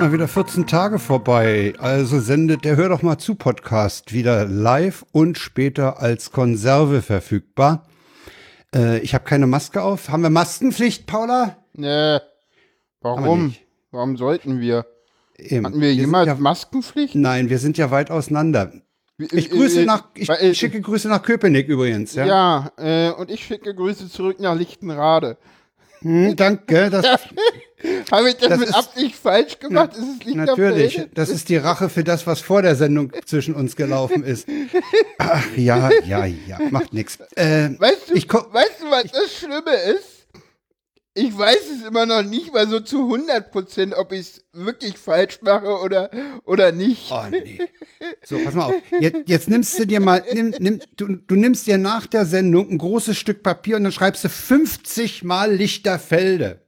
mal wieder 14 Tage vorbei. Also sendet der Hör doch mal zu Podcast wieder live und später als Konserve verfügbar. Äh, ich habe keine Maske auf. Haben wir Maskenpflicht, Paula? Nee. Warum? Warum sollten wir? Eben. Hatten wir, wir jemals ja, Maskenpflicht? Nein, wir sind ja weit auseinander. Ich grüße äh, nach, ich äh, schicke Grüße nach Köpenick übrigens. Ja, ja äh, und ich schicke Grüße zurück nach Lichtenrade. Hm, danke. Das, Habe ich das, das mit ist, Absicht falsch gemacht? Na, ist es natürlich. Das ist die Rache für das, was vor der Sendung zwischen uns gelaufen ist. Ach ja, ja, ja, macht nichts. Äh, weißt, du, weißt du, was das Schlimme ist? Ich weiß es immer noch nicht mal so zu 100 Prozent, ob ich es wirklich falsch mache oder, oder nicht. Oh, nee. So, pass mal auf. Jetzt, jetzt nimmst du dir mal, nimm, nimm, du, du nimmst dir nach der Sendung ein großes Stück Papier und dann schreibst du 50 mal Lichterfelde.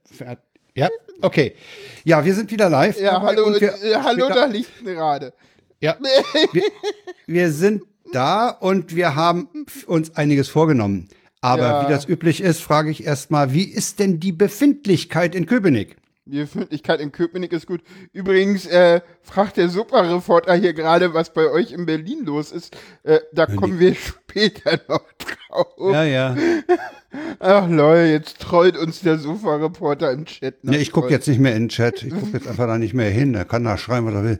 Ja, okay. Ja, wir sind wieder live. Ja, hallo, und wir, äh, hallo da Lichtenrade. Ja, wir, wir sind da und wir haben uns einiges vorgenommen. Aber ja. wie das üblich ist, frage ich erstmal, wie ist denn die Befindlichkeit in Köpenick? Die Befindlichkeit in Köpenick ist gut. Übrigens äh, fragt der Superreporter hier gerade, was bei euch in Berlin los ist. Äh, da Berlin. kommen wir später noch drauf. Ja, ja. Ach Leute, jetzt trollt uns der Superreporter im Chat. Ne, ich gucke jetzt nicht mehr in den Chat. Ich gucke jetzt einfach da nicht mehr hin. Er kann da schreiben, was er will.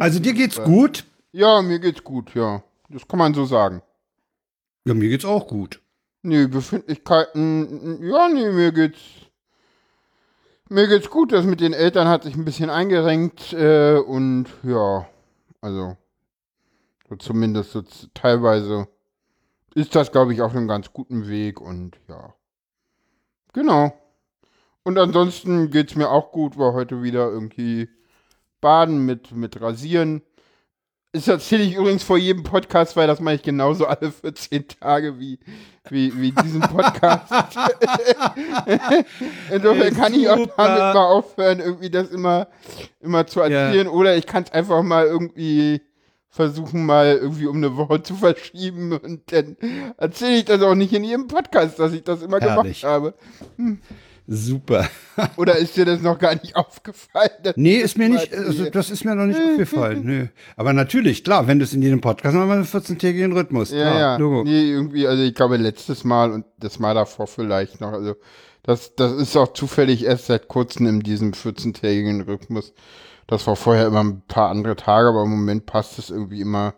Also dir geht's gut? Ja, mir geht's gut, ja. Das kann man so sagen. Ja, mir geht's auch gut. Nee, Befindlichkeiten, ja, nee, mir geht's. Mir geht's gut, das mit den Eltern hat sich ein bisschen eingerenkt äh, und ja, also so zumindest so teilweise ist das, glaube ich, auf einem ganz guten Weg und ja. Genau. Und ansonsten geht's mir auch gut, war heute wieder irgendwie baden mit, mit Rasieren. Das erzähle ich übrigens vor jedem Podcast, weil das mache ich genauso alle 14 Tage wie, wie, wie diesen Podcast. Insofern kann ich auch damit mal aufhören, irgendwie das immer, immer zu erzählen. Ja. Oder ich kann es einfach mal irgendwie versuchen, mal irgendwie um eine Woche zu verschieben. Und dann erzähle ich das auch nicht in jedem Podcast, dass ich das immer Herrlich. gemacht habe. Hm. Super. Oder ist dir das noch gar nicht aufgefallen? Nee, ist mir nicht, also das ist mir noch nicht aufgefallen. Nee. Aber natürlich, klar, wenn du es in jedem Podcast haben wir einen 14-tägigen Rhythmus. Ja, klar, ja. Logo. Nee, irgendwie, also ich glaube letztes Mal und das Mal davor vielleicht noch, also das, das ist auch zufällig erst seit kurzem in diesem 14-tägigen Rhythmus. Das war vorher immer ein paar andere Tage, aber im Moment passt es irgendwie immer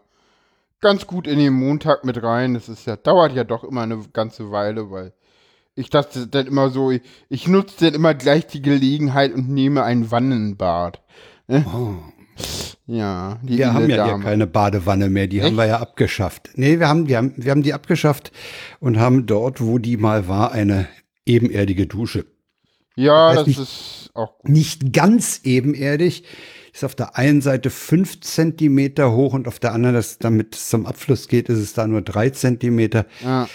ganz gut in den Montag mit rein. Das ist ja, dauert ja doch immer eine ganze Weile, weil ich dachte dann immer so, ich, ich nutze dann immer gleich die Gelegenheit und nehme ein Wannenbad. Oh. Ja, die Wir haben ja Dame. hier keine Badewanne mehr, die Echt? haben wir ja abgeschafft. Nee, wir haben, wir, haben, wir haben die abgeschafft und haben dort, wo die mal war, eine ebenerdige Dusche. Ja, das, heißt, das nicht, ist auch gut. Nicht ganz ebenerdig. Ist auf der einen Seite fünf Zentimeter hoch und auf der anderen, das, damit es zum Abfluss geht, ist es da nur drei Zentimeter. Ja.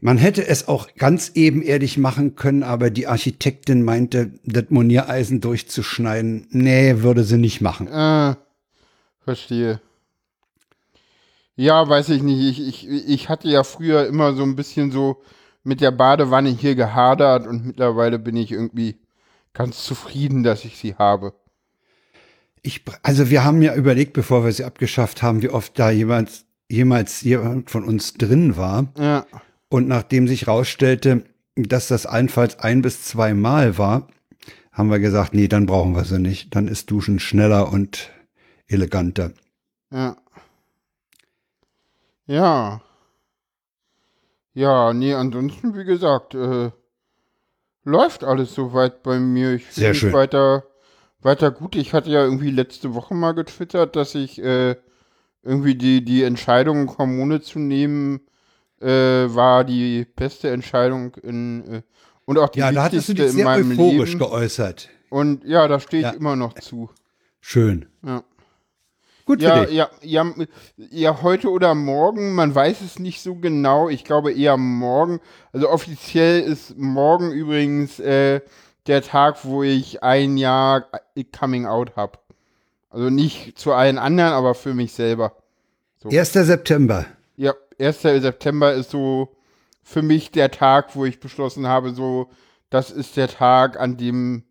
Man hätte es auch ganz ebenerdig machen können, aber die Architektin meinte, das Moniereisen durchzuschneiden, nee, würde sie nicht machen. Ah, verstehe. Ja, weiß ich nicht. Ich, ich, ich hatte ja früher immer so ein bisschen so mit der Badewanne hier gehadert und mittlerweile bin ich irgendwie ganz zufrieden, dass ich sie habe. Ich, also wir haben ja überlegt, bevor wir sie abgeschafft haben, wie oft da jemals, jemals jemand von uns drin war. Ja. Und nachdem sich herausstellte, dass das allenfalls ein bis zwei Mal war, haben wir gesagt, nee, dann brauchen wir sie nicht. Dann ist Duschen schneller und eleganter. Ja. Ja. Ja, nee, ansonsten, wie gesagt, äh, läuft alles soweit bei mir. Ich Sehr schön. Weiter, weiter gut. Ich hatte ja irgendwie letzte Woche mal getwittert, dass ich äh, irgendwie die, die Entscheidung, Hormone zu nehmen, war die beste Entscheidung in äh, und auch die ja, da hattest du dich sehr euphorisch Leben. geäußert. Und ja, da stehe ich ja. immer noch zu. Schön. Ja. Gut ja, für dich. Ja, ja, ja, heute oder morgen, man weiß es nicht so genau. Ich glaube eher morgen. Also offiziell ist morgen übrigens äh, der Tag, wo ich ein Jahr Coming Out habe. Also nicht zu allen anderen, aber für mich selber. So. 1. September. Ja, 1. September ist so für mich der Tag, wo ich beschlossen habe, so, das ist der Tag, an dem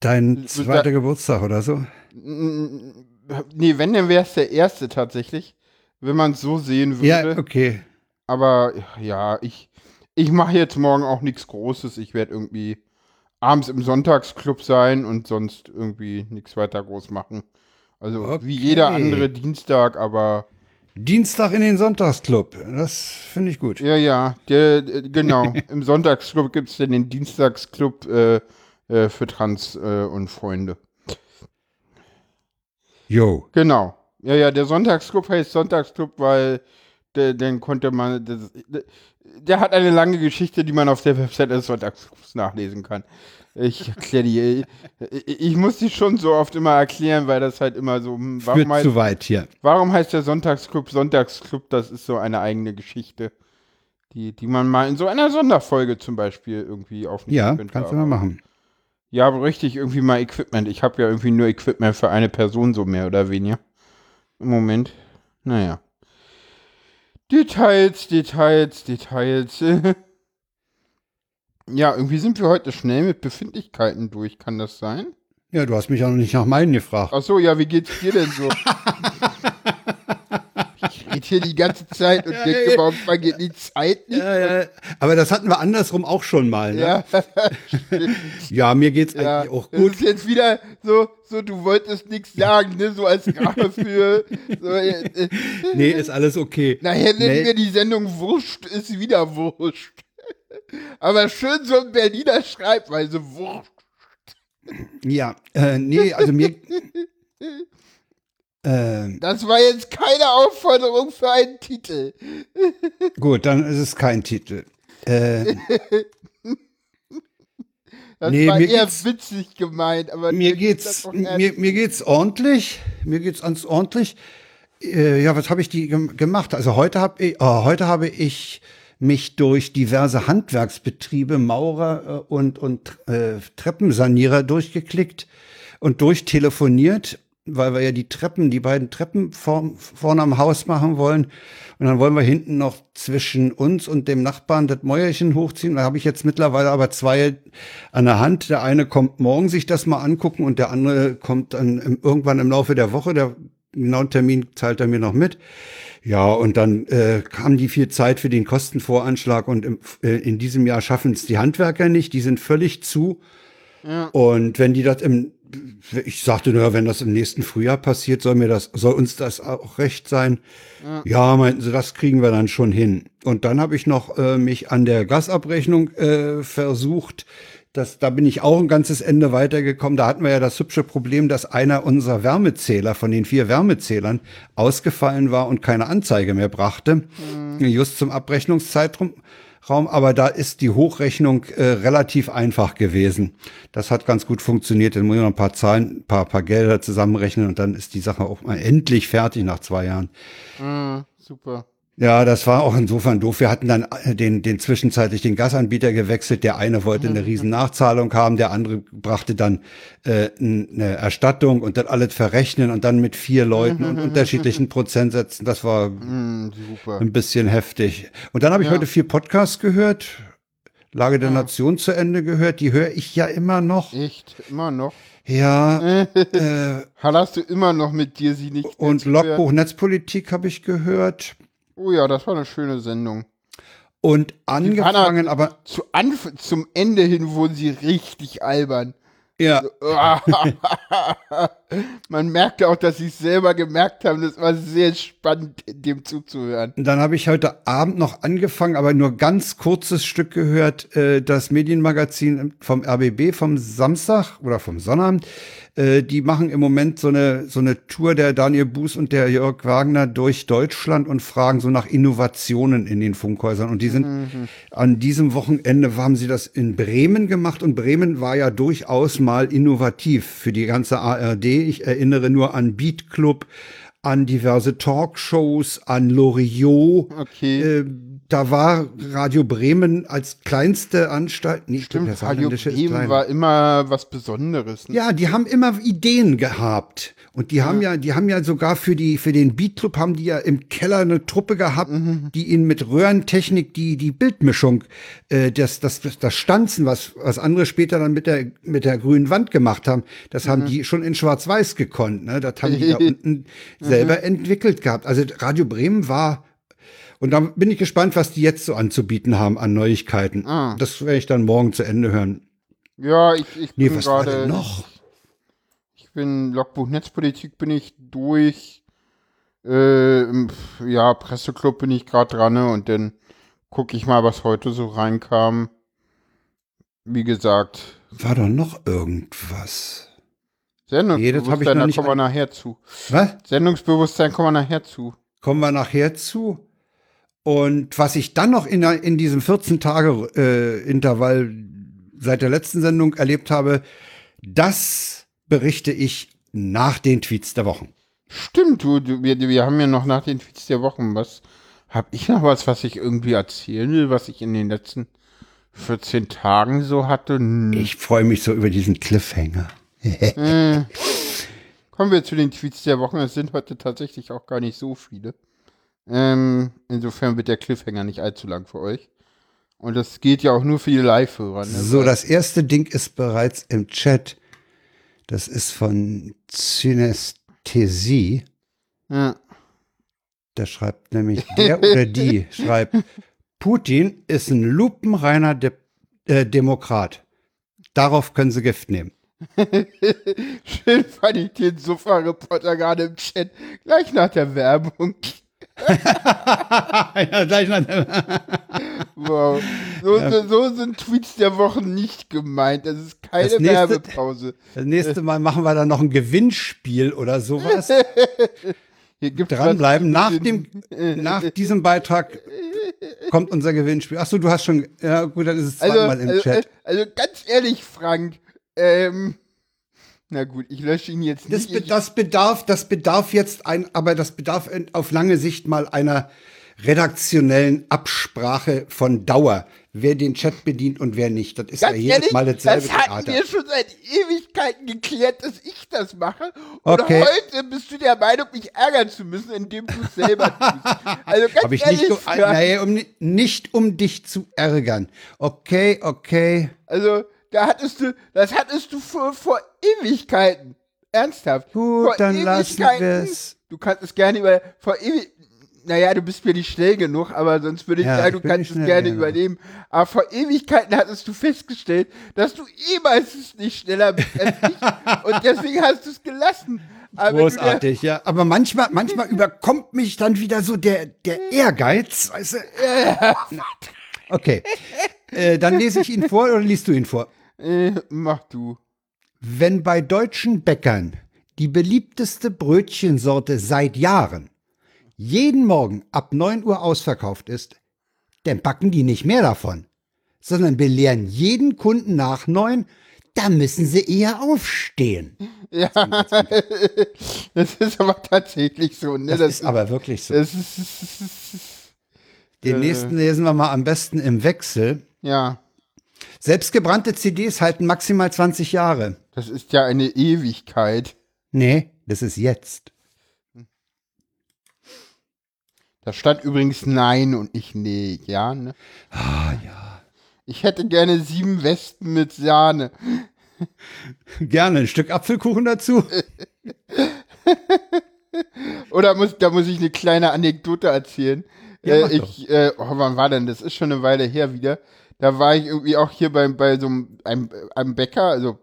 Dein zweiter Geburtstag oder so? Nee, wenn, dann wäre es der erste tatsächlich, wenn man es so sehen würde. Ja, okay. Aber ja, ich, ich mache jetzt morgen auch nichts Großes. Ich werde irgendwie abends im Sonntagsclub sein und sonst irgendwie nichts weiter groß machen. Also okay. wie jeder andere Dienstag, aber. Dienstag in den Sonntagsclub, das finde ich gut. Ja, ja, der, genau. Im Sonntagsclub gibt es den Dienstagsclub äh, äh, für Trans äh, und Freunde. Jo. Genau. Ja, ja, der Sonntagsclub heißt Sonntagsclub, weil der, den konnte man. Das, der hat eine lange Geschichte, die man auf der Website des Sonntagsclubs nachlesen kann. Ich erkläre die. Ich muss die schon so oft immer erklären, weil das halt immer so. Hm, warum Führt heißt, zu weit hier. Warum heißt der Sonntagsclub Sonntagsclub? Das ist so eine eigene Geschichte, die, die man mal in so einer Sonderfolge zum Beispiel irgendwie aufnehmen ja, könnte. Ja, kannst du mal machen. Ja, aber richtig, irgendwie mal Equipment. Ich habe ja irgendwie nur Equipment für eine Person, so mehr oder weniger. Im Moment. Naja. Details, Details, Details. ja, irgendwie sind wir heute schnell mit Befindlichkeiten durch. Kann das sein? Ja, du hast mich auch noch nicht nach meinen gefragt. Ach so, ja, wie geht's dir denn so? geht hier die ganze Zeit und ja, denke, ja, warum vergeht die Zeit nicht? Ja, ja. Aber das hatten wir andersrum auch schon mal. Ne? Ja, ja, mir geht's eigentlich auch gut. Das ist jetzt wieder so, so du wolltest nichts sagen, ne? so als Rache für. So, äh, äh. nee, ist alles okay. Nachher nennen nee. wir die Sendung Wurscht ist wieder Wurscht. Aber schön so ein Berliner Schreibweise, Wurscht. Ja, äh, nee, also mir, ähm, das war jetzt keine Aufforderung für einen Titel. Gut, dann ist es kein Titel. Äh, das nee, war eher witzig gemeint, aber mir geht's mir, mir geht's ordentlich. Mir geht's ans ordentlich. Äh, ja, was habe ich die gemacht? Also heute habe ich oh, heute habe ich mich durch diverse Handwerksbetriebe, Maurer äh, und und äh, Treppensanierer durchgeklickt und durchtelefoniert weil wir ja die Treppen, die beiden Treppen vor, vorne am Haus machen wollen. Und dann wollen wir hinten noch zwischen uns und dem Nachbarn das Mäuerchen hochziehen. Da habe ich jetzt mittlerweile aber zwei an der Hand. Der eine kommt morgen sich das mal angucken und der andere kommt dann irgendwann im Laufe der Woche. Der genauen Termin zahlt er mir noch mit. Ja, und dann äh, kam die viel Zeit für den Kostenvoranschlag und im, äh, in diesem Jahr schaffen es die Handwerker nicht. Die sind völlig zu. Ja. Und wenn die das im ich sagte nur, wenn das im nächsten Frühjahr passiert, soll mir das, soll uns das auch recht sein. Ja, ja meinten sie, das kriegen wir dann schon hin. Und dann habe ich noch äh, mich an der Gasabrechnung äh, versucht. Das, da bin ich auch ein ganzes Ende weitergekommen. Da hatten wir ja das hübsche Problem, dass einer unserer Wärmezähler von den vier Wärmezählern ausgefallen war und keine Anzeige mehr brachte. Mhm. Just zum Abrechnungszeitraum. Raum, aber da ist die Hochrechnung äh, relativ einfach gewesen. Das hat ganz gut funktioniert. Dann muss ich noch ein paar Zahlen, ein paar, paar Gelder zusammenrechnen und dann ist die Sache auch mal endlich fertig nach zwei Jahren. Ah, super. Ja, das war auch insofern doof. Wir hatten dann äh, den, den zwischenzeitlich den Gasanbieter gewechselt. Der eine wollte eine riesen Nachzahlung haben, der andere brachte dann äh, eine Erstattung und dann alles verrechnen und dann mit vier Leuten und unterschiedlichen Prozentsätzen. Das war mm, ein bisschen heftig. Und dann habe ich ja. heute vier Podcasts gehört. Lage der ja. Nation zu Ende gehört. Die höre ich ja immer noch. Echt? Immer noch? Ja. äh, Hast du immer noch mit dir sie nicht? Und Logbuch Netzpolitik habe ich gehört. Oh ja, das war eine schöne Sendung. Und angefangen, aber. Zu Anf zum Ende hin wurden sie richtig albern. Ja. Man merkte auch, dass sie es selber gemerkt haben. Das war sehr spannend, dem zuzuhören. Dann habe ich heute Abend noch angefangen, aber nur ganz kurzes Stück gehört, äh, das Medienmagazin vom RBB vom Samstag oder vom Sonnabend. Äh, die machen im Moment so eine, so eine Tour der Daniel Buß und der Jörg Wagner durch Deutschland und fragen so nach Innovationen in den Funkhäusern. Und die sind mhm. an diesem Wochenende haben sie das in Bremen gemacht und Bremen war ja durchaus mal innovativ für die ganze ARD. Ich erinnere nur an Beat Club, an diverse Talkshows, an Loriot. Okay. Äh, da war Radio Bremen als kleinste Anstalt. Nee, Stimmt, das Radio Bremen war immer was Besonderes. Ne? Ja, die haben immer Ideen gehabt. Und die haben ja, die haben ja sogar für die, für den Beat Club haben die ja im Keller eine Truppe gehabt, mhm. die ihnen mit Röhrentechnik die, die Bildmischung, äh, das, das, das Stanzen, was, was andere später dann mit der, mit der grünen Wand gemacht haben, das mhm. haben die schon in Schwarz-Weiß gekonnt, ne? Das haben die da unten selber mhm. entwickelt gehabt. Also Radio Bremen war und da bin ich gespannt, was die jetzt so anzubieten haben an Neuigkeiten. Ah. Das werde ich dann morgen zu Ende hören. Ja, ich, ich nee, bin gerade noch. Bin Logbuch Netzpolitik bin ich durch. Äh, ja, Presseclub bin ich gerade dran ne? und dann gucke ich mal, was heute so reinkam. Wie gesagt. War doch noch irgendwas. Sendungsbewusstsein, da kommen wir nachher zu. Was? Sendungsbewusstsein kommen wir nachher zu. Kommen wir nachher zu. Und was ich dann noch in, in diesem 14-Tage-Intervall äh, seit der letzten Sendung erlebt habe, das berichte ich nach den Tweets der Wochen. Stimmt, du, du wir, wir haben ja noch nach den Tweets der Wochen was. Hab ich noch was, was ich irgendwie erzählen will, was ich in den letzten 14 Tagen so hatte? Ich freue mich so über diesen Cliffhanger. äh, kommen wir zu den Tweets der Wochen. Es sind heute tatsächlich auch gar nicht so viele. Ähm, insofern wird der Cliffhanger nicht allzu lang für euch. Und das geht ja auch nur für die Live-Hörer. Ne? So, das erste Ding ist bereits im Chat. Das ist von Synästhesie. Ja. Da schreibt nämlich der oder die schreibt, Putin ist ein lupenreiner De äh, Demokrat. Darauf können sie Gift nehmen. Schön fand ich den Sofa-Reporter gerade im Chat, gleich nach der Werbung. ja, gleich nach wow. So, ja. so, sind Tweets der Woche nicht gemeint. Das ist keine das nächste, Werbepause. Das nächste Mal machen wir dann noch ein Gewinnspiel oder sowas. Hier gibt's Dranbleiben. Nach, dem, nach diesem Beitrag kommt unser Gewinnspiel. Achso, du hast schon. Ja, gut, dann ist es also, zweimal also, im Chat. Also, also ganz ehrlich, Frank. Ähm, na gut, ich lösche ihn jetzt nicht. Das, be das, bedarf, das bedarf jetzt ein, aber das bedarf auf lange Sicht mal einer redaktionellen Absprache von Dauer, wer den Chat bedient und wer nicht. Das ist Ganz ja jedes ehrlich, Mal dasselbe Das hatten wir schon seit Ewigkeiten geklärt, dass ich das mache. Und okay. heute bist du der Meinung, mich ärgern zu müssen, indem du es selber tust. Also ganz Hab ich ehrlich, nicht, nee, um, nicht um dich zu ärgern. Okay, okay. Also da hattest du, das hattest du vor, vor Ewigkeiten. Ernsthaft. Gut, vor dann lassen es. Du kannst es gerne über, vor ewig, naja, du bist mir nicht schnell genug, aber sonst würde ich ja, sagen, du kannst es gerne ja. übernehmen. Aber vor Ewigkeiten hattest du festgestellt, dass du ehemals nicht schneller bist als ich. und deswegen hast du es gelassen. Aber Großartig, ja. Aber manchmal, manchmal überkommt mich dann wieder so der, der Ehrgeiz. Weißt du? Okay. Äh, dann lese ich ihn vor oder liest du ihn vor? Äh, mach du. Wenn bei deutschen Bäckern die beliebteste Brötchensorte seit Jahren jeden Morgen ab 9 Uhr ausverkauft ist, dann backen die nicht mehr davon, sondern belehren jeden Kunden nach 9, da müssen sie eher aufstehen. Ja, das ist aber tatsächlich so. Ne? Das, das ist aber wirklich so. Ist, Den äh, nächsten lesen wir mal am besten im Wechsel. Ja. Selbstgebrannte CDs halten maximal 20 Jahre. Das ist ja eine Ewigkeit. Nee, das ist jetzt. Da stand übrigens Nein und nicht Nee, ja, ne? Ah, ja. Ich hätte gerne sieben Wespen mit Sahne. Gerne, ein Stück Apfelkuchen dazu. Oder muss, da muss ich eine kleine Anekdote erzählen. Ja, äh, ich, äh, oh, wann war denn? Das ist schon eine Weile her wieder. Da war ich irgendwie auch hier bei, bei so einem, einem, Bäcker, also,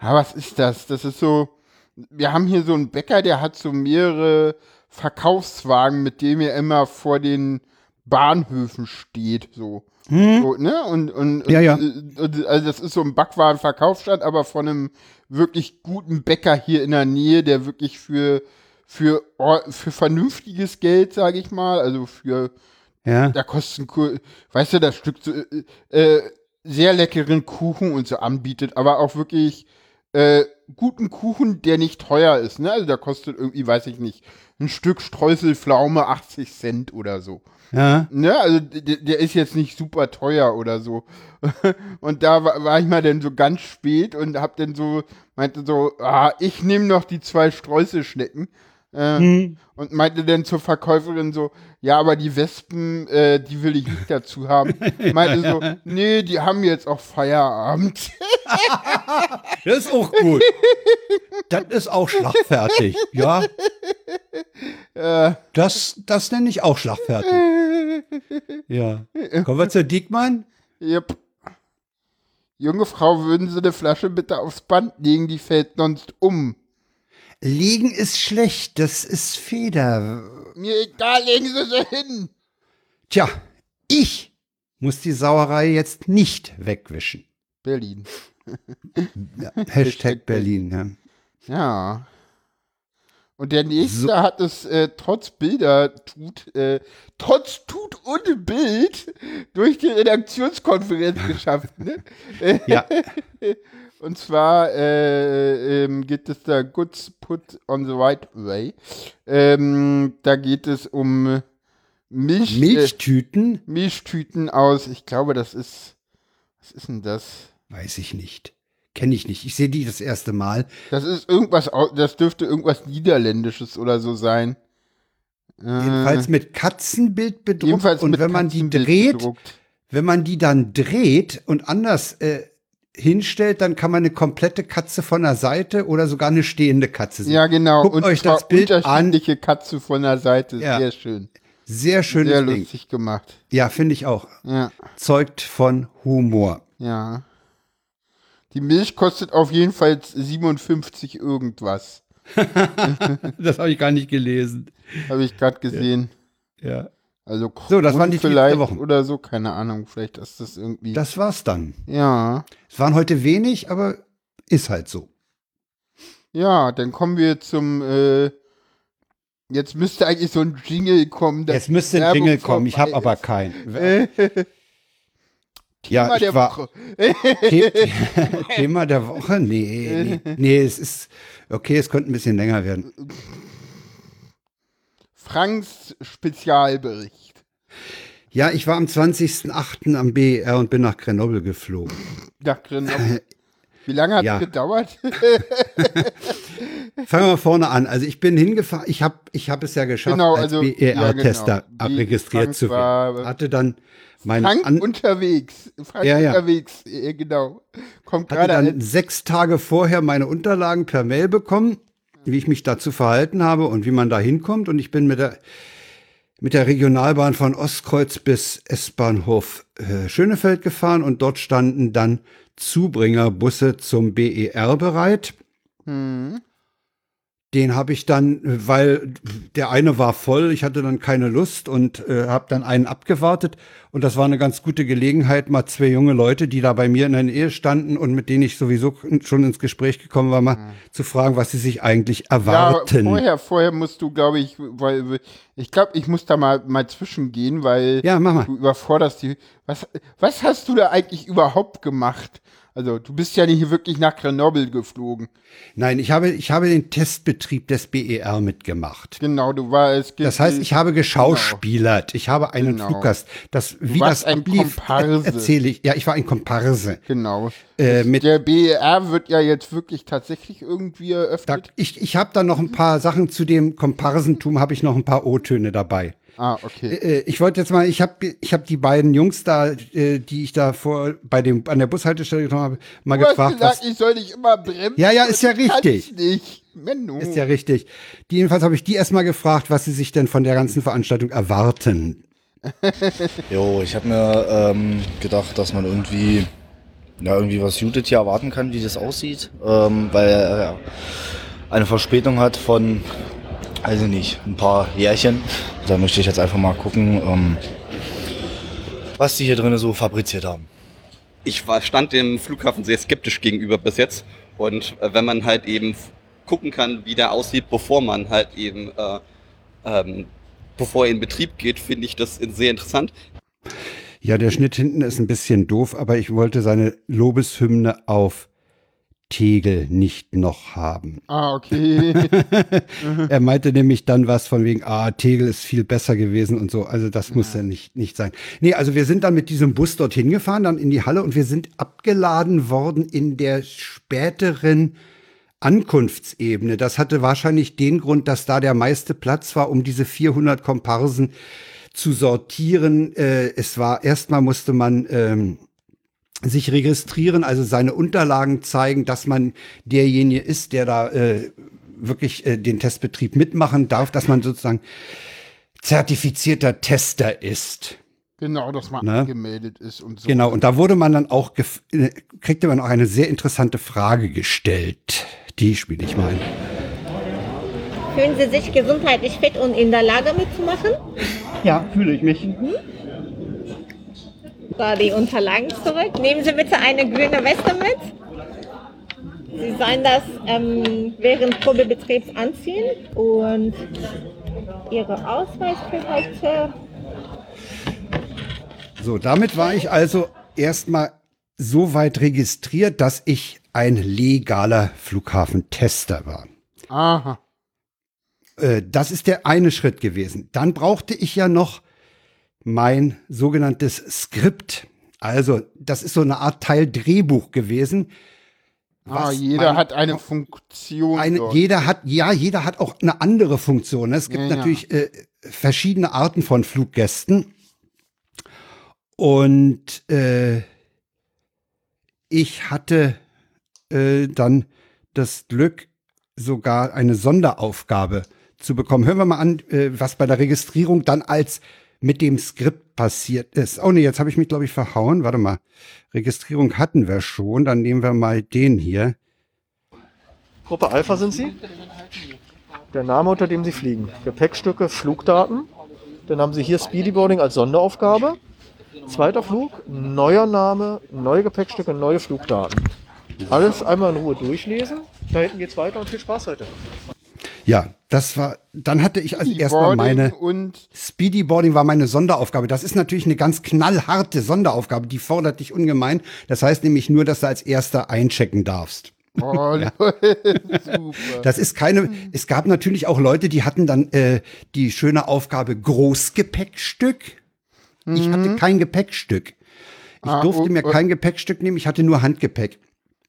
ja, was ist das? Das ist so, wir haben hier so einen Bäcker, der hat so mehrere Verkaufswagen, mit dem er immer vor den Bahnhöfen steht, so. Hm. so ne? Und, und, ja, ja. Und, also das ist so ein Backwarenverkaufsstand, aber von einem wirklich guten Bäcker hier in der Nähe, der wirklich für, für, für vernünftiges Geld, sage ich mal, also für ja. Da kostet ein, weißt du, das Stück so, äh, äh, sehr leckeren Kuchen und so anbietet, aber auch wirklich äh, guten Kuchen, der nicht teuer ist. Ne? Also der kostet irgendwie, weiß ich nicht, ein Stück Streuselpflaume 80 Cent oder so. Ja. Ne, also der, der ist jetzt nicht super teuer oder so. Und da war, war ich mal dann so ganz spät und hab dann so, meinte so, ah, ich nehme noch die zwei Streuselschnecken. Äh, hm. Und meinte dann zur Verkäuferin so, ja, aber die Wespen, äh, die will ich nicht dazu haben. meinte so, nee, die haben jetzt auch Feierabend. das ist auch gut. Das ist auch schlagfertig, ja. Äh. Das, das nenne ich auch schlagfertig. Ja. Kommen wir zu Diekmann? Yep. Junge Frau, würden Sie eine Flasche bitte aufs Band legen, die fällt sonst um. Liegen ist schlecht, das ist Feder. Mir egal, legen Sie sie hin. Tja, ich muss die Sauerei jetzt nicht wegwischen. Berlin. ja, Hashtag Berlin, ja. Ja. Und der nächste so. hat es äh, trotz Bilder tut, äh, trotz Tut und Bild durch die Redaktionskonferenz geschafft. Ne? ja. Und zwar äh, ähm, geht es da Goods Put on the Right Way. Ähm, da geht es um Milch, Milchtüten. Äh, Milchtüten aus, ich glaube, das ist, was ist denn das? Weiß ich nicht. Kenne ich nicht. Ich sehe die das erste Mal. Das ist irgendwas, das dürfte irgendwas Niederländisches oder so sein. Jedenfalls mit Katzenbild bedruckt. und wenn man die dreht, bedruckt. wenn man die dann dreht und anders äh, hinstellt, dann kann man eine komplette Katze von der Seite oder sogar eine stehende Katze sehen. Ja, genau. Guckt und euch das Bild unterschiedliche an. Katze von der Seite. Ja. Sehr schön. Sehr schön. Sehr lustig Ding. gemacht. Ja, finde ich auch. Ja. Zeugt von Humor. Ja. Die Milch kostet auf jeden Fall 57 irgendwas. das habe ich gar nicht gelesen. Habe ich gerade gesehen. Ja. ja. Also so, das waren die vielleicht Wochen. oder so, keine Ahnung. Vielleicht ist das irgendwie. Das war's dann. Ja. Es waren heute wenig, aber ist halt so. Ja, dann kommen wir zum. Äh, jetzt müsste eigentlich so ein Jingle kommen. Jetzt müsste ein Jingle kommen. Ich habe aber keinen. ja, ich war. Thema der Woche? Nee, nee, nee, es ist okay. Es könnte ein bisschen länger werden. Franks Spezialbericht. Ja, ich war am 20.08. am BER und bin nach Grenoble geflogen. Nach Grenoble? Wie lange hat es ja. gedauert? Fangen wir vorne an. Also ich bin hingefahren, ich habe ich hab es ja geschafft, genau, also, als BER-Tester ja, genau. abregistriert zu werden. Hatte dann mein Frank an unterwegs. Frank ja, ja. unterwegs, genau. Kommt Hatte dann sechs Tage vorher meine Unterlagen per Mail bekommen wie ich mich dazu verhalten habe und wie man da hinkommt. Und ich bin mit der, mit der Regionalbahn von Ostkreuz bis S-Bahnhof äh, Schönefeld gefahren und dort standen dann Zubringerbusse zum BER bereit. Hm. Den habe ich dann, weil der eine war voll, ich hatte dann keine Lust und äh, habe dann einen abgewartet. Und das war eine ganz gute Gelegenheit, mal zwei junge Leute, die da bei mir in der Nähe standen und mit denen ich sowieso schon ins Gespräch gekommen war, mal mhm. zu fragen, was sie sich eigentlich erwarten. Ja, vorher, vorher musst du, glaube ich, weil ich glaube, ich muss da mal, mal zwischengehen, weil ja, mach mal. du überforderst die. Was, was hast du da eigentlich überhaupt gemacht? Also du bist ja nicht wirklich nach Grenoble geflogen. Nein, ich habe, ich habe den Testbetrieb des BER mitgemacht. Genau, du warst. Das heißt, ich habe geschauspielert. Genau. Ich habe einen genau. Fluggast. Das, wie das ein ablief, Komparse. erzähle ich. Ja, ich war ein Komparse. Genau. Äh, mit der BER wird ja jetzt wirklich tatsächlich irgendwie eröffnet. Da, ich ich habe da noch ein paar Sachen zu dem Komparsentum, habe ich noch ein paar O-Töne dabei. Ah, okay. Äh, äh, ich wollte jetzt mal, ich habe ich hab die beiden Jungs da, äh, die ich da vor bei dem an der Bushaltestelle getroffen habe, mal du gefragt. Hast gesagt, was, ich soll dich immer bremsen. Ja, ja, ist ja richtig. Nicht. Menno. Ist ja richtig. Die, jedenfalls habe ich die erstmal gefragt, was sie sich denn von der ganzen Veranstaltung erwarten. jo, ich habe mir ähm, gedacht, dass man irgendwie, ja, irgendwie was Judith hier erwarten kann, wie das aussieht, ähm, weil er äh, eine Verspätung hat von also nicht, ein paar Jährchen. Da möchte ich jetzt einfach mal gucken, ähm, was die hier drinnen so fabriziert haben. Ich war, stand dem Flughafen sehr skeptisch gegenüber bis jetzt. Und äh, wenn man halt eben gucken kann, wie der aussieht, bevor man halt eben, äh, ähm, bevor er in Betrieb geht, finde ich das sehr interessant. Ja, der Schnitt hinten ist ein bisschen doof, aber ich wollte seine Lobeshymne auf Tegel nicht noch haben. Ah, okay. er meinte nämlich dann was von wegen, ah, Tegel ist viel besser gewesen und so. Also das muss ja nicht, nicht sein. Nee, also wir sind dann mit diesem Bus dorthin gefahren, dann in die Halle und wir sind abgeladen worden in der späteren Ankunftsebene. Das hatte wahrscheinlich den Grund, dass da der meiste Platz war, um diese 400 Komparsen zu sortieren. Äh, es war erstmal musste man ähm, sich registrieren, also seine Unterlagen zeigen, dass man derjenige ist, der da äh, wirklich äh, den Testbetrieb mitmachen darf, dass man sozusagen zertifizierter Tester ist. Genau, dass man ne? angemeldet ist und so. Genau, und da wurde man dann auch, äh, kriegte man auch eine sehr interessante Frage gestellt. Die spiele ich mal ein. Fühlen Sie sich gesundheitlich fit und in der Lage mitzumachen? Ja, fühle ich mich. Mhm. Da die Unterlagen zurück. Nehmen Sie bitte eine grüne Weste mit. Sie sollen das ähm, während Probebetriebs anziehen und Ihre Ausweis für heute. So, damit war ich also erstmal so weit registriert, dass ich ein legaler Flughafentester war. Aha. Äh, das ist der eine Schritt gewesen. Dann brauchte ich ja noch mein sogenanntes Skript. Also, das ist so eine Art Teil Drehbuch gewesen. Ah, jeder man, hat eine Funktion. Eine, jeder hat, ja, jeder hat auch eine andere Funktion. Es gibt ja, natürlich ja. Äh, verschiedene Arten von Fluggästen. Und äh, ich hatte äh, dann das Glück, sogar eine Sonderaufgabe zu bekommen. Hören wir mal an, äh, was bei der Registrierung dann als mit dem Skript passiert ist. Oh nee, jetzt habe ich mich, glaube ich, verhauen. Warte mal. Registrierung hatten wir schon. Dann nehmen wir mal den hier. Gruppe Alpha sind Sie? Der Name, unter dem Sie fliegen. Gepäckstücke, Flugdaten. Dann haben Sie hier Speedyboarding als Sonderaufgabe. Zweiter Flug, neuer Name, neue Gepäckstücke, neue Flugdaten. Alles einmal in Ruhe durchlesen. Da hinten geht's weiter und viel Spaß heute. Ja, das war, dann hatte ich also erstmal meine und Speedyboarding war meine Sonderaufgabe. Das ist natürlich eine ganz knallharte Sonderaufgabe, die fordert dich ungemein. Das heißt nämlich nur, dass du als erster einchecken darfst. Oh, ja. super. Das ist keine, es gab natürlich auch Leute, die hatten dann äh, die schöne Aufgabe Großgepäckstück. Mhm. Ich hatte kein Gepäckstück. Ich ah, durfte oh, mir oh. kein Gepäckstück nehmen, ich hatte nur Handgepäck.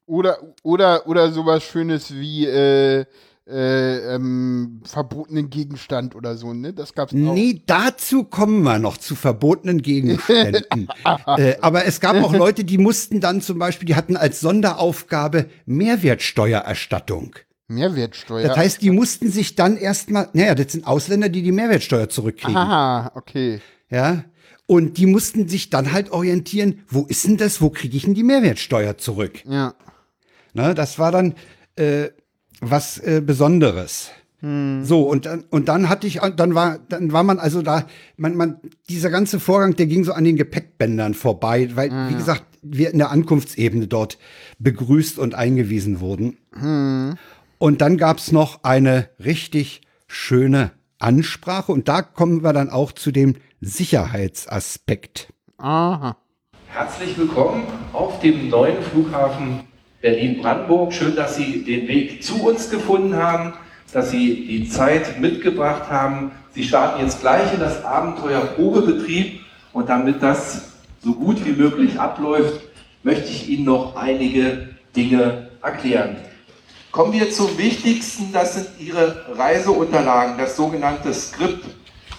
Oder, oder, oder sowas Schönes wie, äh, äh, ähm, verbotenen Gegenstand oder so, ne? Das gab's auch. Nee, dazu kommen wir noch zu verbotenen Gegenständen. äh, aber es gab auch Leute, die mussten dann zum Beispiel, die hatten als Sonderaufgabe Mehrwertsteuererstattung. Mehrwertsteuer. Das heißt, die mussten sich dann erstmal, naja, das sind Ausländer, die die Mehrwertsteuer zurückkriegen. Aha, okay. Ja. Und die mussten sich dann halt orientieren, wo ist denn das, wo kriege ich denn die Mehrwertsteuer zurück? Ja. Na, das war dann, äh, was äh, Besonderes. Hm. So, und dann, und dann hatte ich, dann war, dann war man also da, man, man, dieser ganze Vorgang, der ging so an den Gepäckbändern vorbei, weil, ah, wie ja. gesagt, wir in der Ankunftsebene dort begrüßt und eingewiesen wurden. Hm. Und dann gab's noch eine richtig schöne Ansprache und da kommen wir dann auch zu dem Sicherheitsaspekt. Aha. Herzlich willkommen auf dem neuen Flughafen Berlin-Brandenburg. Schön, dass Sie den Weg zu uns gefunden haben, dass Sie die Zeit mitgebracht haben. Sie starten jetzt gleich in das Abenteuer Probebetrieb und damit das so gut wie möglich abläuft, möchte ich Ihnen noch einige Dinge erklären. Kommen wir zum Wichtigsten, das sind Ihre Reiseunterlagen, das sogenannte Skript.